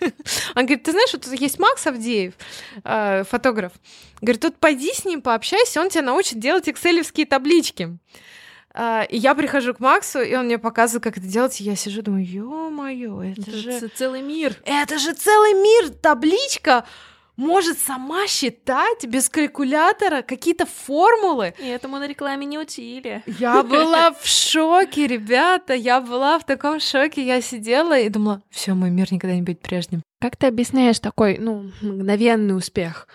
[SPEAKER 3] [LAUGHS] Он говорит, ты знаешь, вот тут есть Макс Авдеев, э, фотограф. Говорит, тут пойди с ним пообщайся, он тебя научит делать экселевские таблички. Uh, и я прихожу к Максу, и он мне показывает, как это делать, и я сижу, думаю, ё-моё, это, это же...
[SPEAKER 2] целый мир.
[SPEAKER 3] Это же целый мир, табличка! Может сама считать без калькулятора какие-то формулы.
[SPEAKER 2] И этому на рекламе не учили.
[SPEAKER 3] Я была в шоке, ребята, я была в таком шоке. Я сидела и думала, все, мой мир никогда не будет прежним.
[SPEAKER 2] Как ты объясняешь такой, ну, мгновенный успех?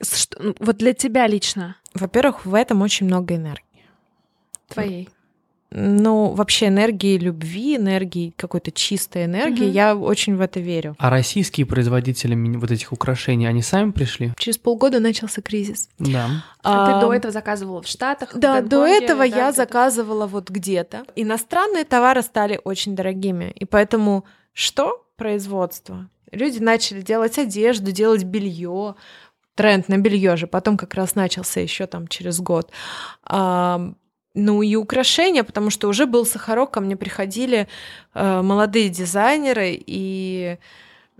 [SPEAKER 2] Что, ну, вот для тебя лично?
[SPEAKER 3] Во-первых, в этом очень много энергии.
[SPEAKER 2] Твоей
[SPEAKER 3] ну, вообще энергии любви, энергии какой-то чистой энергии, угу. я очень в это верю.
[SPEAKER 1] А российские производители вот этих украшений, они сами пришли?
[SPEAKER 3] Через полгода начался кризис.
[SPEAKER 1] Да.
[SPEAKER 2] А, а ты до этого заказывала в Штатах?
[SPEAKER 3] Да, в до этого да, я заказывала вот где-то. Иностранные товары стали очень дорогими, и поэтому что? Производство. Люди начали делать одежду, делать белье, тренд на белье же потом как раз начался еще там через год. Ну и украшения, потому что уже был Сахарок, ко мне приходили э, молодые дизайнеры, и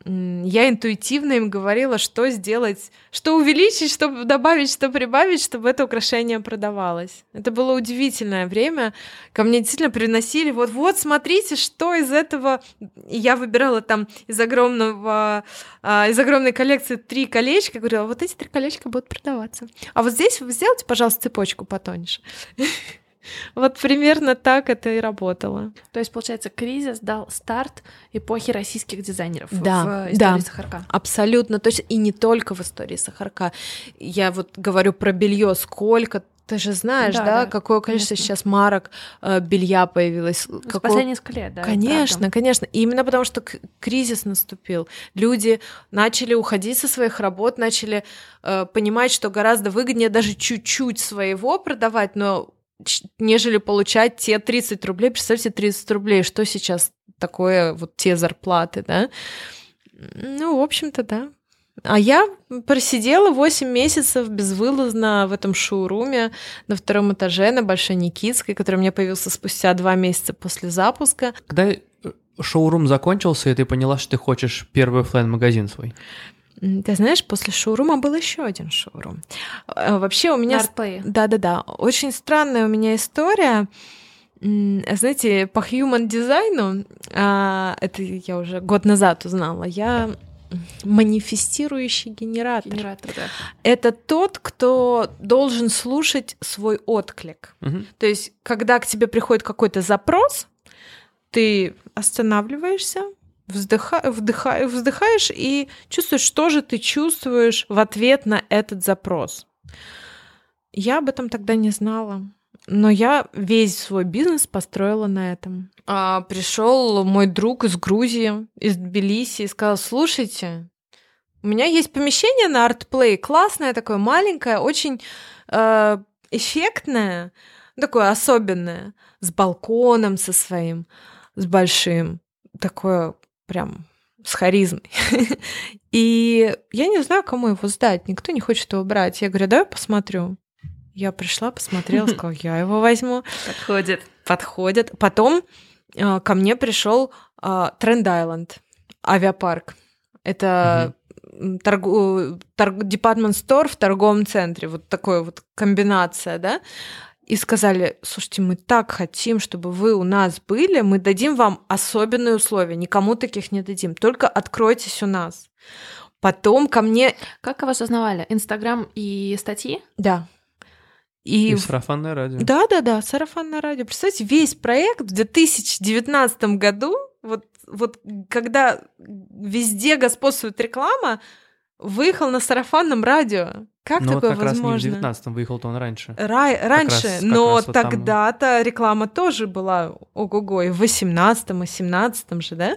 [SPEAKER 3] э, я интуитивно им говорила, что сделать, что увеличить, что добавить, что прибавить, чтобы это украшение продавалось. Это было удивительное время. Ко мне действительно приносили, вот-вот, смотрите, что из этого... И я выбирала там из огромного, э, из огромной коллекции три колечка, говорила, вот эти три колечка будут продаваться. А вот здесь вы сделайте, пожалуйста, цепочку потоньше. Вот примерно так это и работало.
[SPEAKER 2] То есть, получается, кризис дал старт эпохи российских дизайнеров
[SPEAKER 3] да,
[SPEAKER 2] в истории да, Сахарка.
[SPEAKER 3] Абсолютно. То есть и не только в истории Сахарка. Я вот говорю про белье, сколько ты же знаешь, да, да, да какое количество конечно. сейчас марок э, белья появилось.
[SPEAKER 2] Ну,
[SPEAKER 3] какое...
[SPEAKER 2] последние несколько лет, да.
[SPEAKER 3] Конечно, конечно. И именно потому, что кризис наступил. Люди начали уходить со своих работ, начали э, понимать, что гораздо выгоднее даже чуть-чуть своего продавать, но нежели получать те 30 рублей. Представьте, 30 рублей, что сейчас такое, вот те зарплаты, да? Ну, в общем-то, да. А я просидела 8 месяцев безвылазно в этом шоуруме на втором этаже на Большой Никитской, который у меня появился спустя два месяца после запуска.
[SPEAKER 1] Когда э, шоурум закончился, и ты поняла, что ты хочешь первый офлайн магазин свой?
[SPEAKER 3] Ты знаешь, после шоурума был еще один шоурум. А, вообще у меня... Да-да-да. Очень странная у меня история. Знаете, по human дизайну, а, это я уже год назад узнала, я манифестирующий генератор.
[SPEAKER 2] Генератор, да.
[SPEAKER 3] Это тот, кто должен слушать свой отклик.
[SPEAKER 1] Угу.
[SPEAKER 3] То есть, когда к тебе приходит какой-то запрос, ты останавливаешься, вздыха, вдыха, вздыхаешь и чувствуешь, что же ты чувствуешь в ответ на этот запрос. Я об этом тогда не знала. Но я весь свой бизнес построила на этом. А, пришел мой друг из Грузии, из Тбилиси, и сказал: слушайте, у меня есть помещение на артплей, классное такое, маленькое, очень э, эффектное, такое особенное, с балконом со своим, с большим, такое прям с харизмой. [LAUGHS] И я не знаю, кому его сдать. Никто не хочет его брать. Я говорю, давай посмотрю. Я пришла, посмотрела, [LAUGHS] сказала, я его возьму.
[SPEAKER 2] Подходит.
[SPEAKER 3] Подходит. Потом э, ко мне пришел э, Тренд Айленд, авиапарк. Это торгу, торг, департмент стор в торговом центре. Вот такая вот комбинация, да и сказали, слушайте, мы так хотим, чтобы вы у нас были, мы дадим вам особенные условия, никому таких не дадим, только откройтесь у нас. Потом ко мне...
[SPEAKER 2] Как вас узнавали? Инстаграм и статьи?
[SPEAKER 3] Да.
[SPEAKER 1] И,
[SPEAKER 3] И,
[SPEAKER 1] сарафанное радио.
[SPEAKER 3] Да, да, да, сарафанное радио. Представьте, весь проект в 2019 году, вот, вот когда везде господствует реклама, выехал на сарафанном радио. Как
[SPEAKER 1] Но Ну, вот
[SPEAKER 3] такое
[SPEAKER 1] как раз не в
[SPEAKER 3] возможно?
[SPEAKER 1] 19-м выехал-то он раньше.
[SPEAKER 3] Рай- раньше,
[SPEAKER 1] раз-
[SPEAKER 3] но
[SPEAKER 1] вот там-
[SPEAKER 3] тогда-то реклама тоже была ого-го, и в 18-м, и 17-м же, да?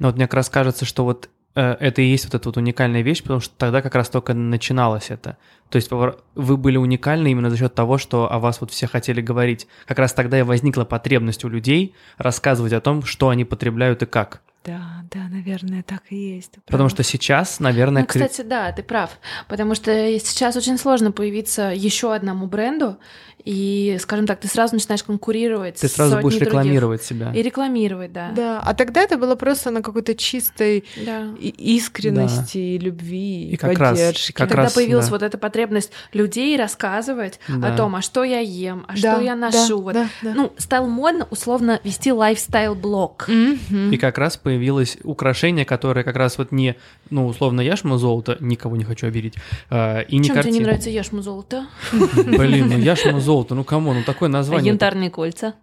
[SPEAKER 1] Но вот мне как раз кажется, что вот э, это и есть вот эта вот уникальная вещь, потому что тогда как раз только начиналось это. То есть вы были уникальны именно за счет того, что о вас вот все хотели говорить. Как раз тогда и возникла потребность у людей рассказывать о том, что они потребляют и как.
[SPEAKER 3] Да, да, наверное, так и есть.
[SPEAKER 1] Потому что сейчас, наверное,
[SPEAKER 2] Ну, кстати, да, ты прав. Потому что сейчас очень сложно появиться еще одному бренду, и, скажем так, ты сразу начинаешь конкурировать
[SPEAKER 1] ты
[SPEAKER 2] с
[SPEAKER 1] сразу будешь
[SPEAKER 2] других.
[SPEAKER 1] рекламировать себя.
[SPEAKER 2] И рекламировать, да.
[SPEAKER 3] Да, а тогда это было просто на какой-то чистой
[SPEAKER 2] Да.
[SPEAKER 3] и- искренности, и любви,
[SPEAKER 1] И как раз-
[SPEAKER 3] поддержки.
[SPEAKER 1] как
[SPEAKER 2] Когда
[SPEAKER 1] раз,
[SPEAKER 2] появилась
[SPEAKER 1] да.
[SPEAKER 2] вот эта потребность людей рассказывать
[SPEAKER 1] Да.
[SPEAKER 2] о том, а что я ем, а
[SPEAKER 3] Да,
[SPEAKER 2] что я
[SPEAKER 3] да,
[SPEAKER 2] ношу. вот.
[SPEAKER 3] да, да.
[SPEAKER 2] Ну, стало модно условно вести лайфстайл-блог.
[SPEAKER 3] Мгм.
[SPEAKER 1] И как раз появилось украшение, которое как раз вот не, ну, условно, яшма золото, никого не хочу обидеть, э, и не
[SPEAKER 2] Чем тебе не
[SPEAKER 1] картина.
[SPEAKER 2] нравится яшму золото?
[SPEAKER 1] Блин, ну яшма золото, ну кому, ну такое
[SPEAKER 2] А
[SPEAKER 1] название.
[SPEAKER 2] янтарные кольца?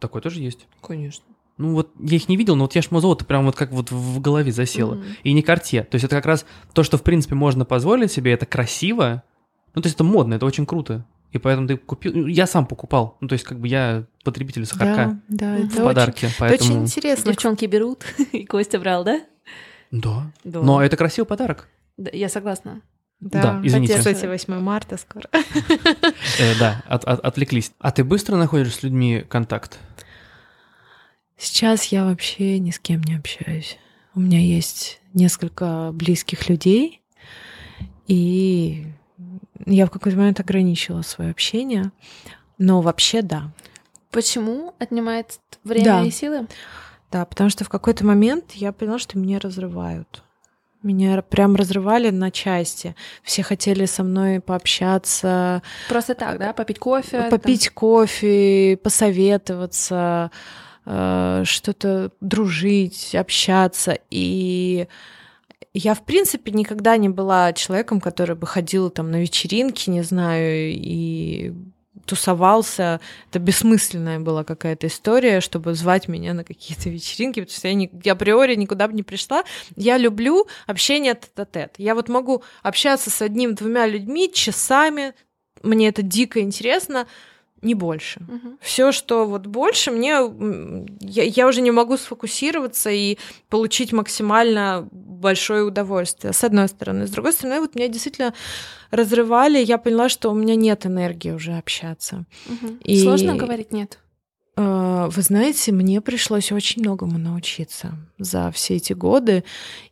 [SPEAKER 1] Такое тоже есть.
[SPEAKER 2] Конечно.
[SPEAKER 1] Ну вот я их не видел, но вот яшма золото прям вот как вот в голове засело.
[SPEAKER 2] Мгм.
[SPEAKER 1] И не карте. То есть это как раз то, что в принципе можно позволить себе, это красиво. Ну то есть это модно, это очень круто. И поэтому ты купил, ну, я сам покупал. Ну то есть как бы я потребитель сахарка
[SPEAKER 3] Да, да,
[SPEAKER 2] Мгм.
[SPEAKER 3] это
[SPEAKER 1] в
[SPEAKER 3] очень,
[SPEAKER 1] подарке,
[SPEAKER 3] это
[SPEAKER 1] поэтому...
[SPEAKER 3] очень интересно.
[SPEAKER 2] Девчонки берут, [LAUGHS] и Костя брал, да?
[SPEAKER 1] Да.
[SPEAKER 2] Да.
[SPEAKER 1] Но это красивый подарок.
[SPEAKER 2] Да, Я согласна.
[SPEAKER 1] Да, извините.
[SPEAKER 3] Хотя, Кстати, 8 марта скоро.
[SPEAKER 1] Э, да, от- от- отвлеклись. А ты быстро находишь с людьми контакт?
[SPEAKER 3] Сейчас я вообще ни с кем не общаюсь. У меня есть несколько близких людей, и я в какой-то момент ограничила свое общение. Но вообще да.
[SPEAKER 2] Почему отнимает время
[SPEAKER 3] Да.
[SPEAKER 2] и силы?
[SPEAKER 3] Да, потому что в какой-то момент я поняла, что меня разрывают. Меня прям разрывали на части. Все хотели со мной пообщаться,
[SPEAKER 2] Просто так, да? Попить кофе?
[SPEAKER 3] попить кофе, посоветоваться, э, что-то дружить, общаться. И я, в принципе, никогда не была человеком, который бы ходил там на вечеринки, не знаю, и тусовался. Это бессмысленная была какая-то история, чтобы звать меня на какие-то вечеринки, потому что я, ни- я априори никуда бы не пришла. Я люблю общение тет-а-тет. Я вот могу общаться с одним-двумя людьми часами, мне это дико интересно, не больше.
[SPEAKER 2] Мгм.
[SPEAKER 3] Все, что вот больше, мне я, я уже не могу сфокусироваться и получить максимально большое удовольствие. С одной стороны, с другой стороны, вот меня действительно разрывали, я поняла, что у меня нет энергии уже общаться.
[SPEAKER 2] Мгм.
[SPEAKER 3] И-
[SPEAKER 2] Сложно говорить нет.
[SPEAKER 3] Э, Вы знаете, мне пришлось очень многому научиться за все эти годы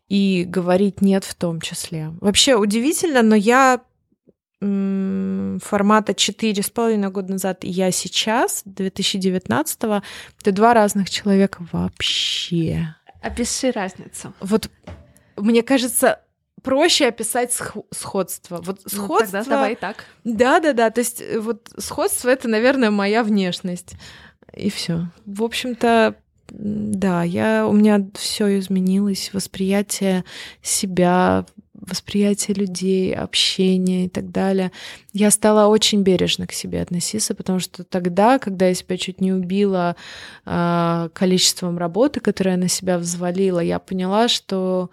[SPEAKER 3] и говорить нет в том числе. Вообще удивительно, но я формата четыре с половиной года назад и я сейчас, 2019 это два разных человека вообще.
[SPEAKER 2] Опиши разницу.
[SPEAKER 3] Вот мне кажется, проще описать сх- сходство. Вот
[SPEAKER 2] Ну,
[SPEAKER 3] сходство...
[SPEAKER 2] тогда давай так.
[SPEAKER 3] Да, да, да. То есть э, вот сходство это, наверное, моя внешность. И все. В общем-то, да, я, у меня все изменилось, восприятие себя, восприятие людей, общение и так далее. Я стала очень бережно к себе относиться, потому что тогда, когда я себя чуть не убила а, количеством работы, которое я на себя взвалила, я поняла, что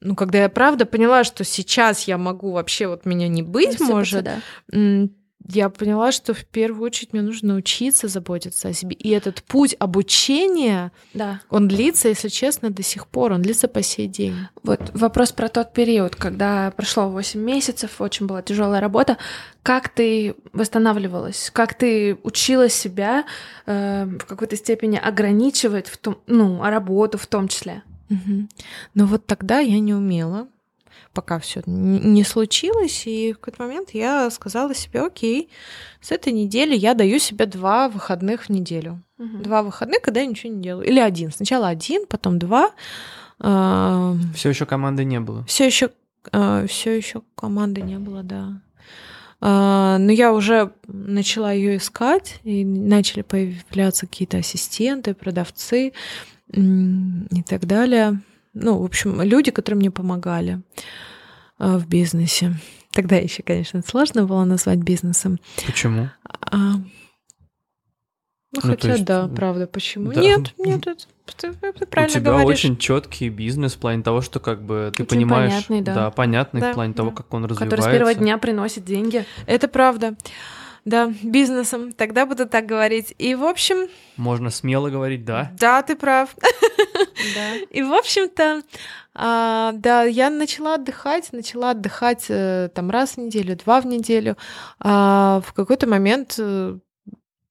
[SPEAKER 3] ну, когда я правда поняла, что сейчас я могу вообще вот меня не быть,
[SPEAKER 2] Рассыпаться,
[SPEAKER 3] может,
[SPEAKER 2] да.
[SPEAKER 3] Я поняла, что в первую очередь мне нужно научиться заботиться о себе. И этот путь обучения,
[SPEAKER 2] Да.
[SPEAKER 3] он длится, если честно, до сих пор, он длится по сей день.
[SPEAKER 2] Вот вопрос про тот период, когда прошло 8 месяцев, очень была тяжелая работа. Как ты восстанавливалась? Как ты учила себя э, в какой-то степени ограничивать в том, ну, а работу в том числе?
[SPEAKER 3] Мгм. Но вот тогда я не умела, пока все не случилось, и в какой-то момент я сказала себе, окей, с этой недели я даю себе два выходных в неделю.
[SPEAKER 2] Мгм.
[SPEAKER 3] Два выходных, когда я ничего не делаю. Или один. Сначала один, потом два.
[SPEAKER 1] Все еще команды не было.
[SPEAKER 3] Все еще все еще команды не было, да. А, Но я уже начала ее искать, и начали появляться какие-то ассистенты, продавцы и так далее. Ну, в общем, люди, которые мне помогали э, в бизнесе. Тогда еще, конечно, сложно было назвать бизнесом.
[SPEAKER 1] Почему?
[SPEAKER 3] А, ну,
[SPEAKER 1] Ну,
[SPEAKER 3] хотя
[SPEAKER 1] есть,
[SPEAKER 3] да, правда, почему?
[SPEAKER 1] да.
[SPEAKER 3] Нет, нет, это, ты, ты
[SPEAKER 1] У
[SPEAKER 3] правильно
[SPEAKER 1] тебя
[SPEAKER 3] говоришь.
[SPEAKER 1] очень четкий бизнес в плане того, что как бы ты
[SPEAKER 2] Очень
[SPEAKER 1] понимаешь,
[SPEAKER 2] понятный, да.
[SPEAKER 1] понятный
[SPEAKER 3] Да,
[SPEAKER 1] в плане того,
[SPEAKER 3] да.
[SPEAKER 1] как он развивается.
[SPEAKER 2] Который с первого дня приносит деньги.
[SPEAKER 3] Это правда. Да, бизнесом. Тогда буду так говорить. И, в общем,
[SPEAKER 1] Можно смело говорить, да.
[SPEAKER 3] да, ты прав. [LAUGHS]
[SPEAKER 2] Да.
[SPEAKER 3] И, в общем-то, а, да, я начала отдыхать, начала отдыхать э, там раз в неделю, два в неделю. А в какой-то момент э,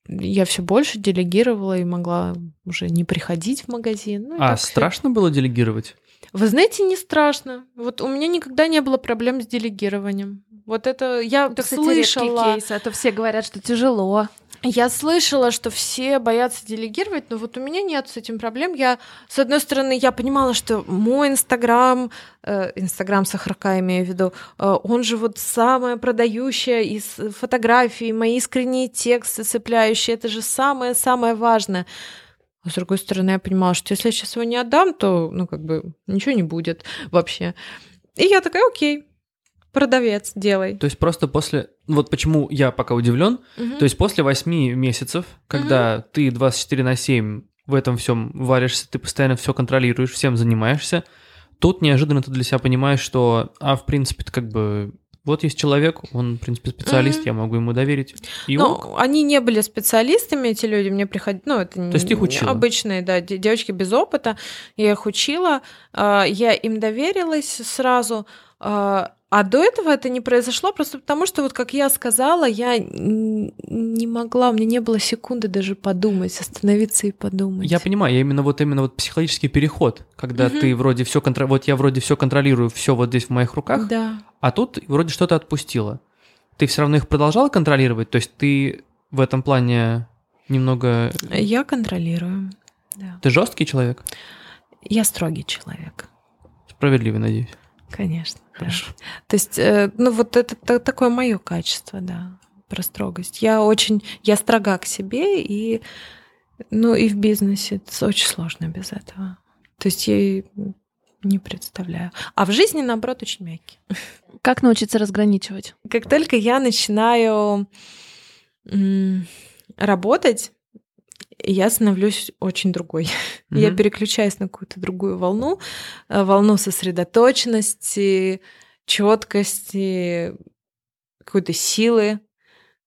[SPEAKER 3] я все больше делегировала и могла уже не приходить в магазин. Ну,
[SPEAKER 1] А страшно было делегировать?
[SPEAKER 3] Вы знаете, не страшно. Вот у меня никогда не было проблем с делегированием. Вот это я
[SPEAKER 2] Это, кстати,
[SPEAKER 3] слышала.
[SPEAKER 2] кейс, а то все говорят, что тяжело.
[SPEAKER 3] Я слышала, что все боятся делегировать, но вот у меня нет с этим проблем. Я, с одной стороны, я понимала, что мой Инстаграм, э, Инстаграм Сахарка имею в виду, э, он же вот самое продающее из фотографий, мои искренние тексты цепляющие, это же самое-самое важное. А с другой стороны, я понимала, что если я сейчас его не отдам, то, ну, как бы, ничего не будет вообще. И я такая, окей, продавец, делай.
[SPEAKER 1] То есть просто после... Вот почему я пока удивлен.
[SPEAKER 3] Мгм.
[SPEAKER 1] То есть после 8 месяцев, когда ты 24 на 7 в этом всем варишься, ты постоянно все контролируешь, всем занимаешься, тут неожиданно ты для себя понимаешь, что, а, в принципе, это как бы... Вот есть человек, он, в принципе, специалист,
[SPEAKER 3] Мгм.
[SPEAKER 1] я могу ему доверить. И
[SPEAKER 3] Ну,
[SPEAKER 1] ок.
[SPEAKER 3] они не были специалистами, эти люди, мне приходили, ну, это не
[SPEAKER 1] есть их учила?
[SPEAKER 3] обычные, да, де- девочки без опыта, я их учила, а, я им доверилась сразу, а до этого это не произошло просто потому, что вот, как я сказала, я не могла, у меня не было секунды даже подумать, остановиться и подумать.
[SPEAKER 1] Я понимаю, я именно вот именно вот психологический переход, когда
[SPEAKER 3] Мгм.
[SPEAKER 1] ты вроде все контр... вот я вроде все контролирую, все вот здесь в моих руках,
[SPEAKER 3] Да.
[SPEAKER 1] а тут вроде что-то отпустила. Ты все равно их продолжала контролировать, то есть ты в этом плане немного...
[SPEAKER 3] Я контролирую. Да.
[SPEAKER 1] Ты жесткий человек?
[SPEAKER 3] Я строгий человек.
[SPEAKER 1] Справедливый, надеюсь.
[SPEAKER 3] Конечно. да.
[SPEAKER 1] Хорошо.
[SPEAKER 3] То есть, э, ну вот это та- такое мое качество, да, про строгость. Я очень, я строга к себе и, ну и в бизнесе это очень сложно без этого. То есть я не представляю. А в жизни наоборот очень мягкий.
[SPEAKER 2] Как научиться разграничивать?
[SPEAKER 3] Как только я начинаю работать, я становлюсь очень другой. [LAUGHS] Я
[SPEAKER 1] Мгм.
[SPEAKER 3] переключаюсь на какую-то другую волну, э, волну сосредоточенности, четкости, какой-то силы,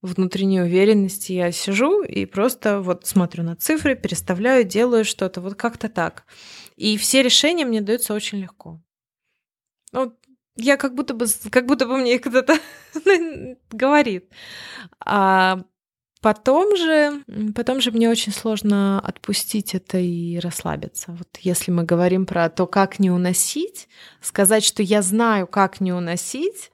[SPEAKER 3] внутренней уверенности. Я сижу и просто вот смотрю на цифры, переставляю, делаю что-то, вот как-то так. И все решения мне даются очень легко. Ну, я как будто бы, как будто бы мне [LAUGHS] кто-то говорит. А потом же, потом же мне очень сложно отпустить это и расслабиться. Вот если мы говорим про то, как не уносить, сказать, что я знаю, как не уносить,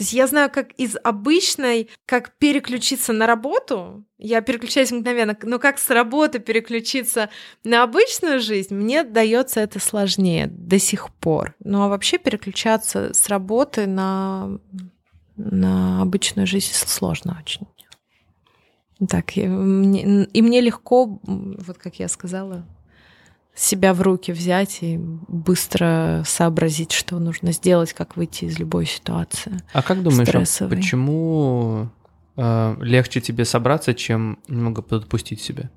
[SPEAKER 3] то есть я знаю, как из обычной, как переключиться на работу, я переключаюсь мгновенно, но как с работы переключиться на обычную жизнь, мне дается это сложнее до сих пор. Ну а вообще переключаться с работы на, на обычную жизнь сложно очень. Так, и мне, и мне легко, вот как я сказала, себя в руки взять и быстро сообразить, что нужно сделать, как выйти из любой ситуации.
[SPEAKER 1] А как думаешь, а
[SPEAKER 3] Стрессовый.
[SPEAKER 1] почему э, легче тебе собраться, чем немного подотпустить себя?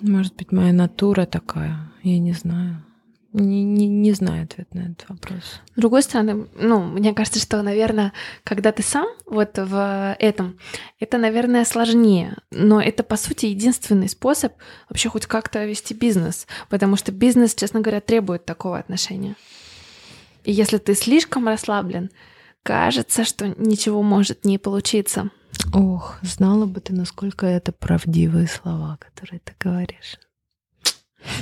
[SPEAKER 3] Может быть, моя натура такая, я не знаю. Не, не, не знаю ответ на этот вопрос.
[SPEAKER 2] С другой стороны, ну, мне кажется, что, наверное, когда ты сам вот в этом, это, наверное, сложнее. Но это, по сути, единственный способ вообще хоть как-то вести бизнес. Потому что бизнес, честно говоря, требует такого отношения. И если ты слишком расслаблен, кажется, что ничего может не получиться.
[SPEAKER 3] Ох, знала бы ты, насколько это правдивые слова, которые ты говоришь.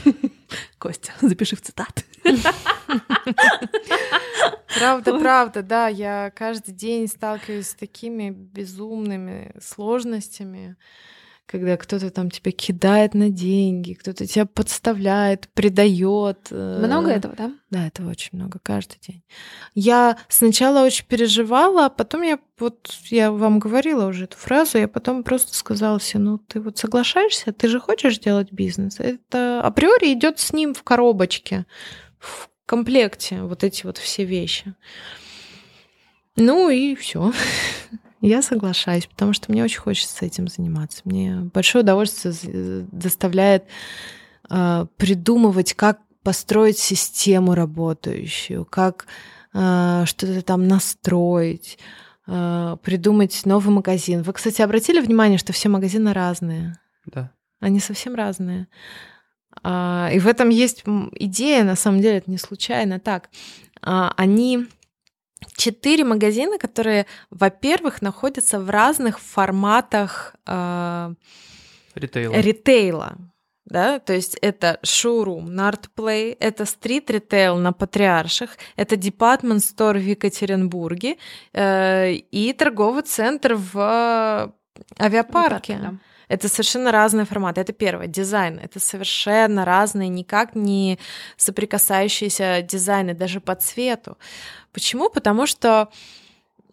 [SPEAKER 3] [LAUGHS] [LAUGHS]
[SPEAKER 2] Костя, [LAUGHS] запиши в цитаты.
[SPEAKER 3] Правда, правда, да. Я каждый день сталкиваюсь с такими безумными сложностями. Когда кто-то там тебя кидает на деньги, кто-то тебя подставляет, предает. э,
[SPEAKER 2] Много этого, да?
[SPEAKER 3] Да, это очень много каждый день. Я сначала очень переживала, а потом я вот я вам говорила уже эту фразу, я потом просто сказала себе, ну ты вот соглашаешься, ты же хочешь делать бизнес. Это априори идет с ним в коробочке, в комплекте вот эти вот все вещи. Ну и все. Я соглашаюсь, потому что мне очень хочется этим заниматься. Мне большое удовольствие доставляет э, придумывать, как построить систему работающую, как э, что-то там настроить, э, придумать новый магазин. Вы, кстати, обратили внимание, что все магазины разные?
[SPEAKER 1] Да.
[SPEAKER 3] Они совсем разные. А, и в этом есть идея, на самом деле, это не случайно так. А, они четыре магазина, которые, во-первых, находятся в разных форматах а,
[SPEAKER 1] Ритейл.
[SPEAKER 3] ритейла. Да, то есть это шоурум на Артплей, это стрит-ритейл на Патриарших, это департмент стор в Екатеринбурге э, и торговый центр в авиапарке.
[SPEAKER 2] Да.
[SPEAKER 3] Это совершенно разные форматы. Это первое. Дизайн. Это совершенно разные, никак не соприкасающиеся дизайны, даже по цвету. Почему? Потому что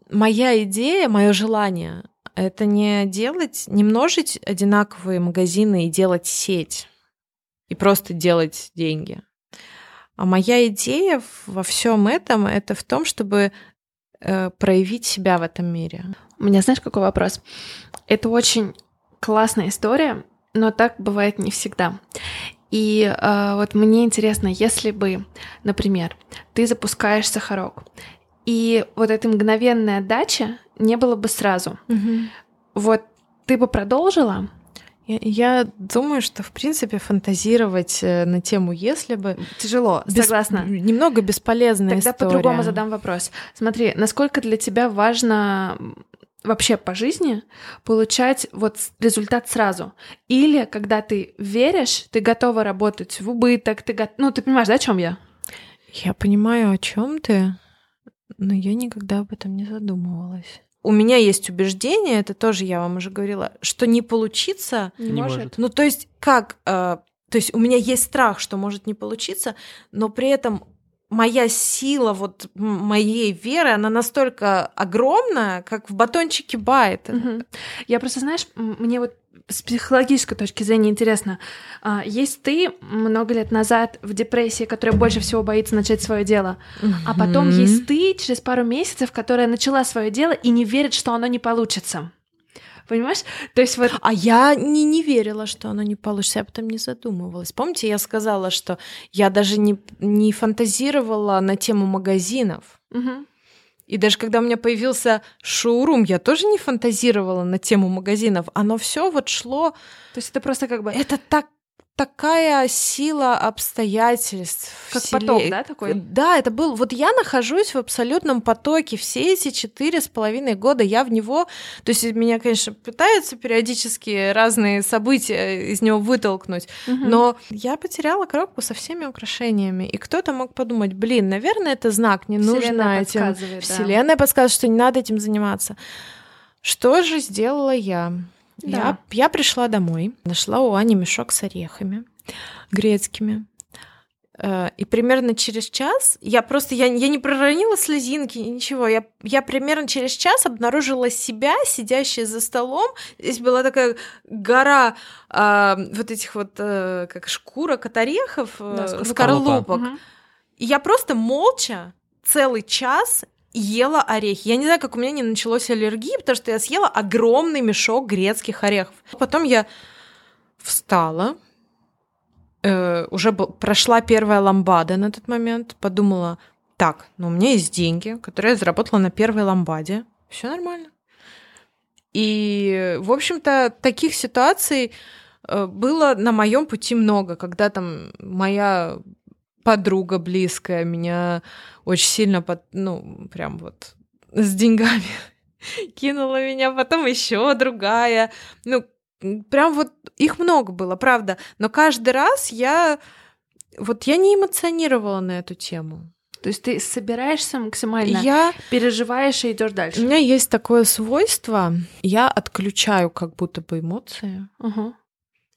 [SPEAKER 3] моя идея, мое желание — это не делать, не множить одинаковые магазины и делать сеть, и просто делать деньги. А моя идея во всем этом — это в том, чтобы э, проявить себя в этом мире.
[SPEAKER 2] У меня знаешь, какой вопрос? Это очень классная история, но так бывает не всегда. И э, вот мне интересно, если бы, например, ты запускаешь сахарок, и вот эта мгновенная дача не было бы сразу, вот ты бы продолжила?
[SPEAKER 3] Я, думаю, что в принципе фантазировать э, на тему если бы
[SPEAKER 2] Тяжело,
[SPEAKER 3] бес-
[SPEAKER 2] согласна.
[SPEAKER 3] немного бесполезная
[SPEAKER 2] Тогда
[SPEAKER 3] история.
[SPEAKER 2] по-другому задам вопрос. Смотри, насколько для тебя важно вообще по жизни получать вот результат сразу? Или когда ты веришь, ты готова работать в убыток, ты го- ну ты понимаешь, да, о чем я?
[SPEAKER 3] Я понимаю, о чем ты, но я никогда об этом не задумывалась. У меня есть убеждение, это тоже я вам уже говорила, что не получится.
[SPEAKER 1] Не может.
[SPEAKER 3] Ну, то есть, как? э, то есть, у меня есть страх, что может не получиться, но при этом моя сила вот моей веры, она настолько огромная, как в батончике байт.
[SPEAKER 2] Мгм. Я просто, знаешь, мне вот с психологической точки зрения интересно, а, есть ты много лет назад в депрессии, которая больше всего боится начать свое дело, а потом есть ты через пару месяцев, которая начала свое дело и не верит, что оно не получится. Понимаешь? То есть вот
[SPEAKER 3] А я не, не верила, что оно не получится, я об этом не задумывалась. Помните, я сказала, что я даже не, не фантазировала на тему магазинов.
[SPEAKER 2] Мгм.
[SPEAKER 3] И даже когда у меня появился шоурум, я тоже не фантазировала на тему магазинов. Оно все вот шло.
[SPEAKER 2] То есть это просто как бы
[SPEAKER 3] Это так такая сила обстоятельств.
[SPEAKER 2] Как
[SPEAKER 3] вселе-
[SPEAKER 2] поток, да, такой?
[SPEAKER 3] Да, это был... Вот я нахожусь в абсолютном потоке. Все эти четыре с половиной года я в него... То есть меня, конечно, пытаются периодически разные события из него вытолкнуть.
[SPEAKER 2] Мгм.
[SPEAKER 3] Но я потеряла коробку со всеми украшениями. И кто-то мог подумать, блин, наверное, это знак, не нужно
[SPEAKER 2] Вселенная
[SPEAKER 3] этим...
[SPEAKER 2] подсказывает, да.
[SPEAKER 3] Вселенная подсказывает, что не надо этим заниматься. Что же сделала я?
[SPEAKER 2] Да.
[SPEAKER 3] Я, я пришла домой, нашла у Ани мешок с орехами грецкими. Э, И примерно через час, я просто, я, я не проронила слезинки, ничего, я, я примерно через час обнаружила себя, сидящей за столом. Здесь была такая гора а, вот этих вот, э, как шкурок от орехов, э,
[SPEAKER 2] Да, скорлупок.
[SPEAKER 3] скорлупок.
[SPEAKER 2] Мгм.
[SPEAKER 3] И я просто молча целый час ела орехи. Я не знаю, как у меня не началось аллергии, потому что я съела огромный мешок грецких орехов. Потом я встала, э, уже б- прошла первая ламбада на тот момент, подумала, так, ну у меня есть деньги, которые я заработала на первой ламбаде, все нормально. И, в общем-то, таких ситуаций э, было на моем пути много, когда там моя подруга близкая меня очень сильно, под, ну, прям вот с деньгами [LAUGHS] кинула меня, потом еще другая. Ну, прям вот их много было, правда. Но каждый раз я вот я не эмоционировала на эту тему.
[SPEAKER 2] То есть ты собираешься максимально,
[SPEAKER 3] Я
[SPEAKER 2] переживаешь и идешь
[SPEAKER 3] У
[SPEAKER 2] дальше.
[SPEAKER 3] меня есть такое свойство, я отключаю как будто бы эмоции.
[SPEAKER 2] Мгм.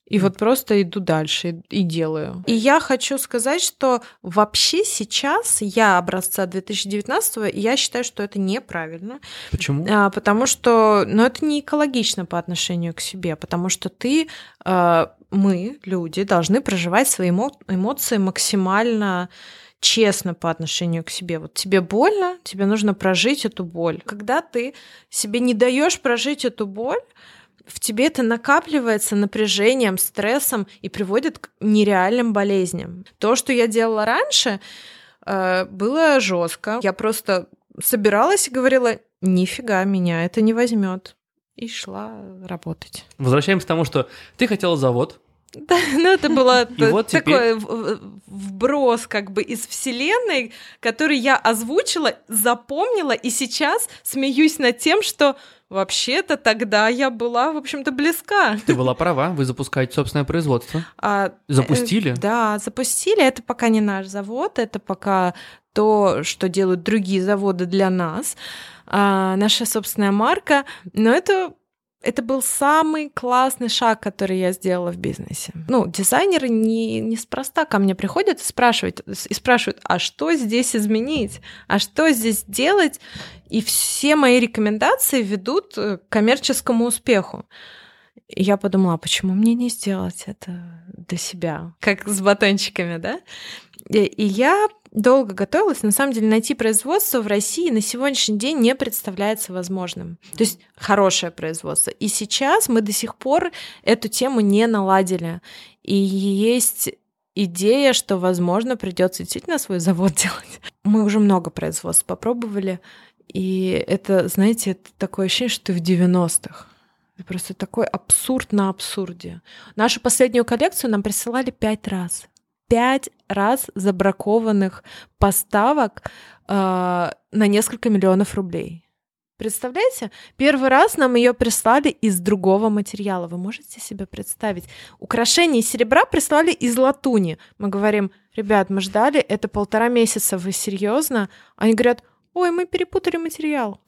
[SPEAKER 3] И вот просто иду дальше и, делаю. И я хочу сказать, что вообще сейчас я образца 2019 и я считаю, что это неправильно.
[SPEAKER 1] Почему?
[SPEAKER 3] А, потому что, ну, это не экологично по отношению к себе, потому что ты, а, мы, люди, должны проживать свои эмо- эмоции максимально честно по отношению к себе. Вот тебе больно, тебе нужно прожить эту боль. Когда ты себе не даешь прожить эту боль, в тебе это накапливается напряжением, стрессом и приводит к нереальным болезням. То, что я делала раньше, э, было жестко. Я просто собиралась и говорила, нифига меня это не возьмет. И шла работать.
[SPEAKER 1] Возвращаемся к тому, что ты хотела завод,
[SPEAKER 3] Да, ну это было [LAUGHS]
[SPEAKER 1] вот
[SPEAKER 3] такой в- вброс как бы из вселенной, который я озвучила, запомнила, и сейчас смеюсь над тем, что вообще-то тогда я была, в общем-то, близка.
[SPEAKER 1] ты была права, вы запускаете собственное производство. [LAUGHS]
[SPEAKER 3] А,
[SPEAKER 1] Запустили?
[SPEAKER 3] э, Да, запустили. Это пока не наш завод, это пока то, что делают другие заводы для нас, а, наша собственная марка. Но это это был самый классный шаг, который я сделала в бизнесе. Ну, дизайнеры не, неспроста ко мне приходят и спрашивают, и спрашивают, а что здесь изменить, а что здесь делать, и все мои рекомендации ведут э, к коммерческому успеху. И я подумала, а почему мне не сделать это для себя, как с батончиками, да? И, я долго готовилась. На самом деле найти производство в России на сегодняшний день не представляется возможным. То есть хорошее производство. И сейчас мы до сих пор эту тему не наладили. И есть идея, что, возможно, придется действительно свой завод [LAUGHS] делать. Мы уже много производств попробовали. И это, знаете, это такое ощущение, что ты в 90-х. Это просто такой абсурд на абсурде. Нашу последнюю коллекцию нам присылали пять раз. Пять раз забракованных поставок э, на несколько миллионов рублей. Представляете? Первый раз нам ее прислали из другого материала. Вы можете себе представить? Украшения из серебра прислали из латуни. Мы говорим, ребят, мы ждали это полтора месяца, вы серьезно? Они говорят, ой, мы перепутали материал.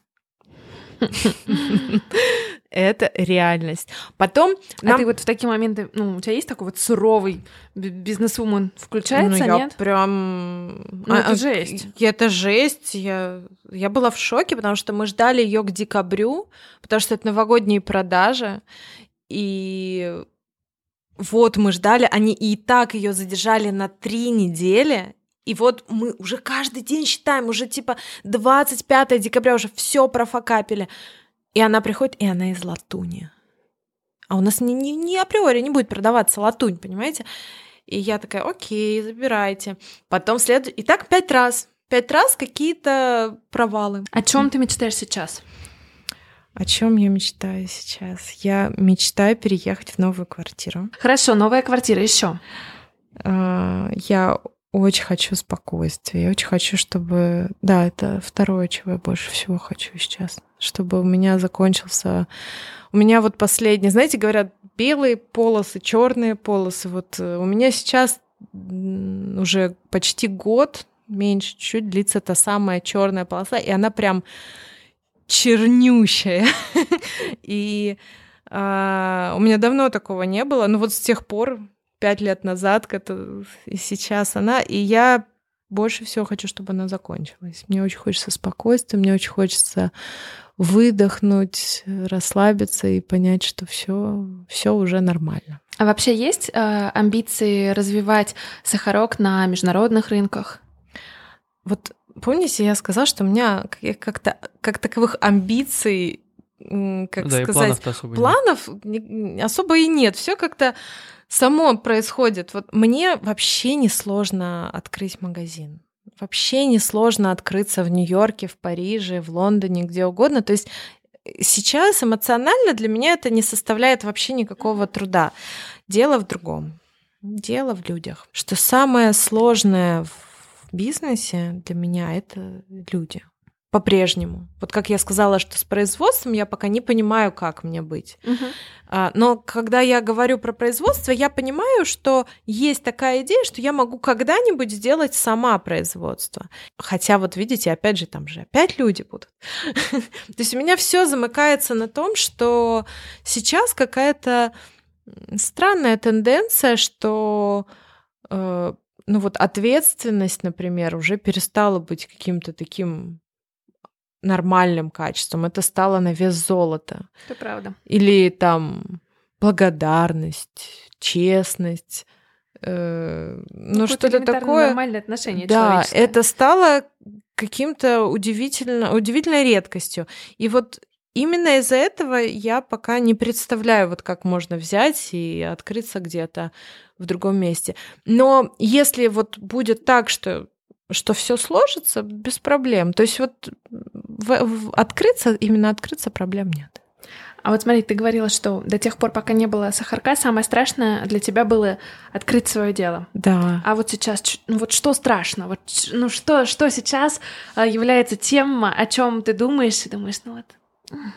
[SPEAKER 3] [LAUGHS] Это реальность. Потом
[SPEAKER 2] А ты вот в такие моменты, ну, у тебя есть такой вот суровый би- бизнесвумен включается,
[SPEAKER 3] ну, я
[SPEAKER 2] нет?
[SPEAKER 3] прям...
[SPEAKER 2] Ну, это жесть.
[SPEAKER 3] и- Это жесть. Я, я была в шоке, потому что мы ждали ее к декабрю, потому что это новогодние продажи. И вот мы ждали, они и так ее задержали на три недели. И вот мы уже каждый день считаем, уже типа 25 декабря уже все профокапили. И она приходит, и она из латуни. А у нас не, не, не априори не будет продаваться латунь, понимаете? И я такая, окей, забирайте. Потом следует... И так пять раз. Пять раз какие-то провалы.
[SPEAKER 2] О чем ты мечтаешь сейчас?
[SPEAKER 3] О чем я мечтаю сейчас? Я мечтаю переехать в новую квартиру.
[SPEAKER 2] Хорошо, новая квартира еще.
[SPEAKER 3] А, Я очень хочу спокойствия. Я очень хочу, чтобы... Да, это второе, чего я больше всего хочу сейчас. Чтобы у меня закончился... У меня вот последнее... Знаете, говорят, белые полосы, черные полосы. Вот э, у меня сейчас уже почти год, меньше чуть, длится та самая черная полоса, и она прям чернющая. [LAUGHS] И а, у меня давно такого не было. Но вот с тех пор, пять лет назад, это, и сейчас она, и я больше всего хочу, чтобы она закончилась. Мне очень хочется спокойствия, мне очень хочется выдохнуть, расслабиться и понять, что все, все уже нормально.
[SPEAKER 2] А вообще есть э, амбиции развивать сахарок на международных рынках?
[SPEAKER 3] Вот помните, я сказала, что у меня как- как-то как таковых амбиций, как
[SPEAKER 1] да, и
[SPEAKER 3] сказать,
[SPEAKER 1] планов-то особо нет.
[SPEAKER 3] планов не- особо и нет. Все как-то само происходит. Вот мне вообще не сложно открыть магазин. Вообще не сложно открыться в Нью-Йорке, в Париже, в Лондоне, где угодно. То есть э, сейчас эмоционально для меня это не составляет вообще никакого труда. Дело в другом. Дело в людях. Что самое сложное в бизнесе для меня это люди. По-прежнему. Вот как я сказала, что с производством я пока не понимаю, как мне быть. А, но когда я говорю про производство, я понимаю, что есть такая идея, что я могу когда-нибудь сделать сама производство. Хотя вот видите, опять же, там же опять люди будут. [LAUGHS] То есть у меня все замыкается на том, что сейчас какая-то странная тенденция, что э, ну вот ответственность, например, уже перестала быть каким-то таким нормальным качеством. Это стало на вес золота.
[SPEAKER 2] Это правда.
[SPEAKER 3] Или там благодарность, честность. Э, ну, что-то такое.
[SPEAKER 2] Нормальное отношение
[SPEAKER 3] Да, это стало каким-то удивительно, удивительной редкостью. И вот именно из-за этого я пока не представляю, вот как можно взять и открыться где-то в другом месте. Но если вот будет так, что что все сложится без проблем. То есть вот в, в, открыться, именно открыться проблем нет.
[SPEAKER 2] А вот смотри, ты говорила, что до тех пор, пока не было сахарка, самое страшное для тебя было открыть свое дело.
[SPEAKER 3] Да.
[SPEAKER 2] А вот сейчас, ну вот что страшно? Вот, ну что, что сейчас а, является тем, о чем ты думаешь, и думаешь, ну вот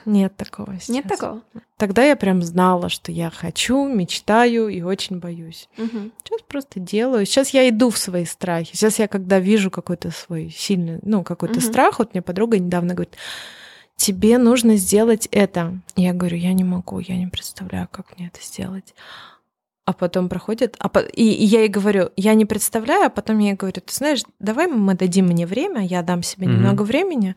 [SPEAKER 3] нет такого сейчас.
[SPEAKER 2] Нет такого?
[SPEAKER 3] Тогда я прям знала, что я хочу, мечтаю и очень боюсь.
[SPEAKER 2] Угу.
[SPEAKER 3] Сейчас просто делаю. Сейчас я иду в свои страхи. Сейчас я, когда вижу какой-то свой сильный, ну, какой-то угу. страх, вот мне подруга недавно говорит, тебе нужно сделать это. Я говорю, я не могу, я не представляю, как мне это сделать. А потом проходит, а по... и, и я ей говорю, я не представляю, а потом я ей говорю, ты знаешь, давай мы дадим мне время, я дам себе mm немного времени,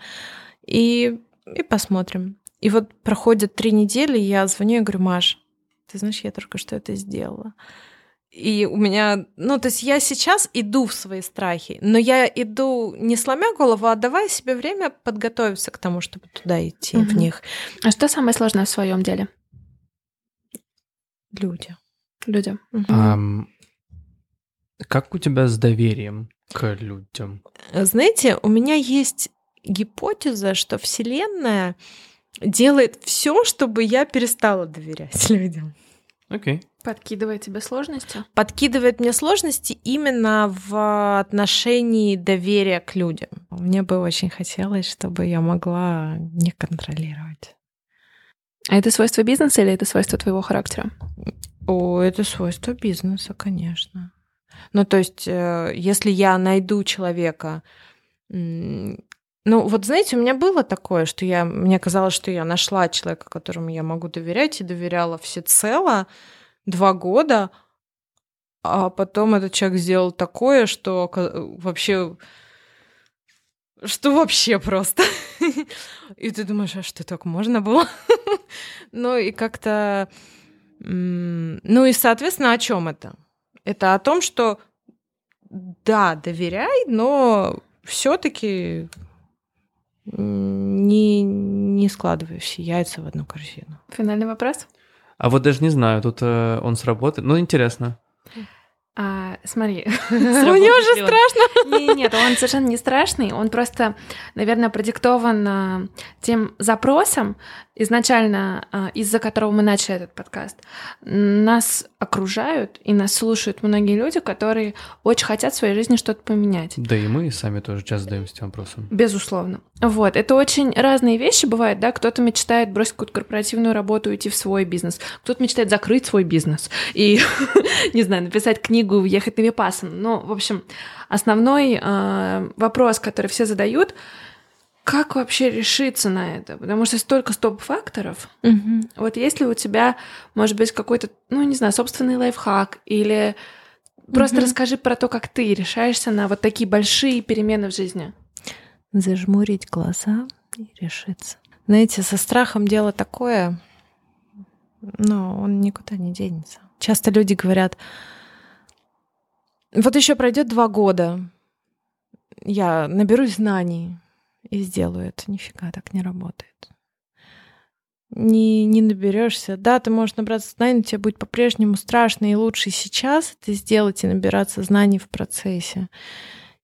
[SPEAKER 3] и и посмотрим. И вот проходят три недели, я звоню и говорю, Маш, ты знаешь, я только что это сделала. И у меня, ну, то есть я сейчас иду в свои страхи, но я иду не сломя голову, а давая себе время подготовиться к тому, чтобы туда идти, угу. в них.
[SPEAKER 2] А что самое сложное в своем деле?
[SPEAKER 3] Люди.
[SPEAKER 2] Люди.
[SPEAKER 1] Угу. А, как у тебя с доверием к людям?
[SPEAKER 3] Знаете, у меня есть гипотеза, что Вселенная делает все, чтобы я перестала доверять [LAUGHS] людям.
[SPEAKER 1] Окей. Okay.
[SPEAKER 2] Подкидывает тебе сложности?
[SPEAKER 3] Подкидывает мне сложности именно в отношении доверия к людям. Мне бы очень хотелось, чтобы я могла не контролировать.
[SPEAKER 2] А это свойство бизнеса или это свойство твоего характера?
[SPEAKER 3] О, это свойство бизнеса, конечно. Ну, то есть, э, если я найду человека, ну, вот знаете, у меня было такое, что я, мне казалось, что я нашла человека, которому я могу доверять, и доверяла всецело два года, а потом этот человек сделал такое, что вообще... Что вообще просто. [LAUGHS] И ты думаешь, а что так можно было? [LAUGHS] Ну и как-то... Ну и, соответственно, о чем это? Это о том, что да, доверяй, но все-таки не, не складываю все яйца в одну корзину.
[SPEAKER 2] Финальный вопрос?
[SPEAKER 1] А вот даже не знаю, тут э, он сработает. Ну, интересно.
[SPEAKER 2] А, смотри. [LAUGHS]
[SPEAKER 3] Мне уже страшно.
[SPEAKER 2] Нет, он совершенно не страшный. Он просто, наверное, продиктован а, тем запросом, изначально а, из-за которого мы начали этот подкаст. Нас окружают и нас слушают многие люди, которые очень хотят в своей жизни что-то поменять.
[SPEAKER 1] Да и мы сами тоже часто задаемся этим вопросом.
[SPEAKER 2] Безусловно. Вот. Это очень разные вещи бывают, да. Кто-то мечтает бросить какую-то корпоративную работу и идти в свой бизнес. Кто-то мечтает закрыть свой бизнес и, [LAUGHS] не знаю, написать книгу, уехать на Випасан. Ну, в общем, основной э, вопрос, который все задают, как вообще решиться на это? Потому что столько стоп-факторов.
[SPEAKER 3] Угу.
[SPEAKER 2] Вот есть ли у тебя, может быть, какой-то, ну, не знаю, собственный лайфхак или просто угу. расскажи про то, как ты решаешься на вот такие большие перемены в жизни.
[SPEAKER 3] Зажмурить глаза и решиться. Знаете, со страхом дело такое, но он никуда не денется. Часто люди говорят, вот еще пройдет два года, я наберусь знаний, и сделаю это. Нифига так не работает. Не, не наберешься. Да, ты можешь набраться знаний, тебе будет по-прежнему страшно и лучше сейчас это сделать и набираться знаний в процессе,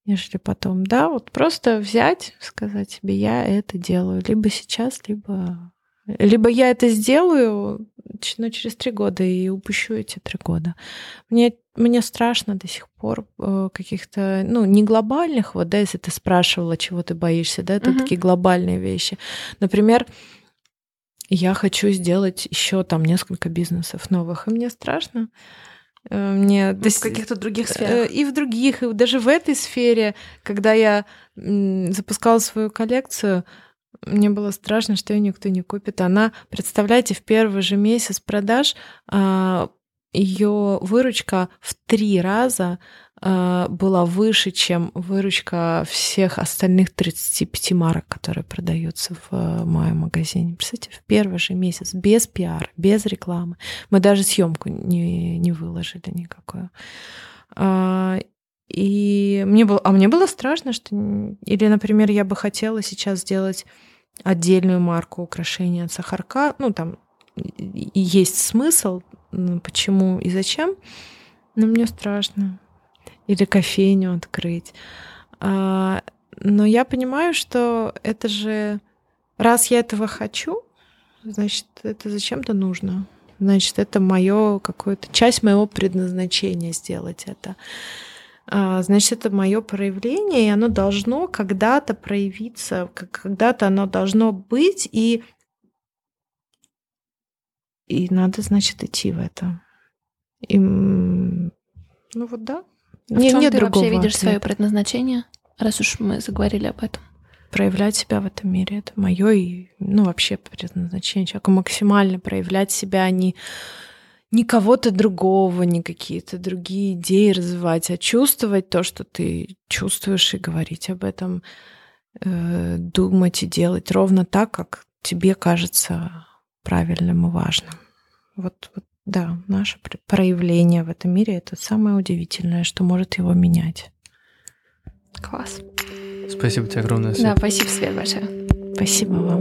[SPEAKER 3] нежели потом. Да, вот просто взять, сказать себе, я это делаю. Либо сейчас, либо... Либо я это сделаю, ну, через три года и упущу эти три года. Мне, мне страшно до сих пор э, каких-то, ну, не глобальных, вот, да, если ты спрашивала, чего ты боишься, да, это uh-huh. такие глобальные вещи. Например, я хочу сделать еще там несколько бизнесов новых, и мне страшно. Э, мне
[SPEAKER 2] ну, в каких-то других сферах.
[SPEAKER 3] И в других, и даже в этой сфере, когда я запускала свою коллекцию, мне было страшно, что ее никто не купит. Она, представляете, в первый же месяц продаж а, ее выручка в три раза а, была выше, чем выручка всех остальных 35 марок, которые продаются в а, моем магазине. Представьте, в первый же месяц, без пиара, без рекламы. Мы даже съемку не, не выложили никакую. И мне было, а мне было страшно, что... Или, например, я бы хотела сейчас сделать отдельную марку украшения от сахарка. Ну, там есть смысл, почему и зачем, но мне страшно. Или кофейню открыть. А, но я понимаю, что это же... Раз я этого хочу, значит, это зачем-то нужно. Значит, это мое какое-то часть моего предназначения сделать это. А, значит, это мое проявление, и оно должно когда-то проявиться, когда-то оно должно быть, и, и надо, значит, идти в это. И, ну вот да.
[SPEAKER 2] А не, в чем нет ты вообще видишь ответа. свое предназначение, раз уж мы заговорили об этом?
[SPEAKER 3] Проявлять себя в этом мире. Это мое и, ну, вообще предназначение человека. Максимально проявлять себя, а не не кого-то другого, не какие-то другие идеи развивать, а чувствовать то, что ты чувствуешь, и говорить об этом, э, думать и делать ровно так, как тебе кажется правильным и важным. Вот, вот да, наше проявление в этом мире это самое удивительное, что может его менять.
[SPEAKER 2] Класс.
[SPEAKER 1] Спасибо тебе огромное. Свет.
[SPEAKER 2] Да, спасибо, Свет, большое.
[SPEAKER 3] Спасибо вам.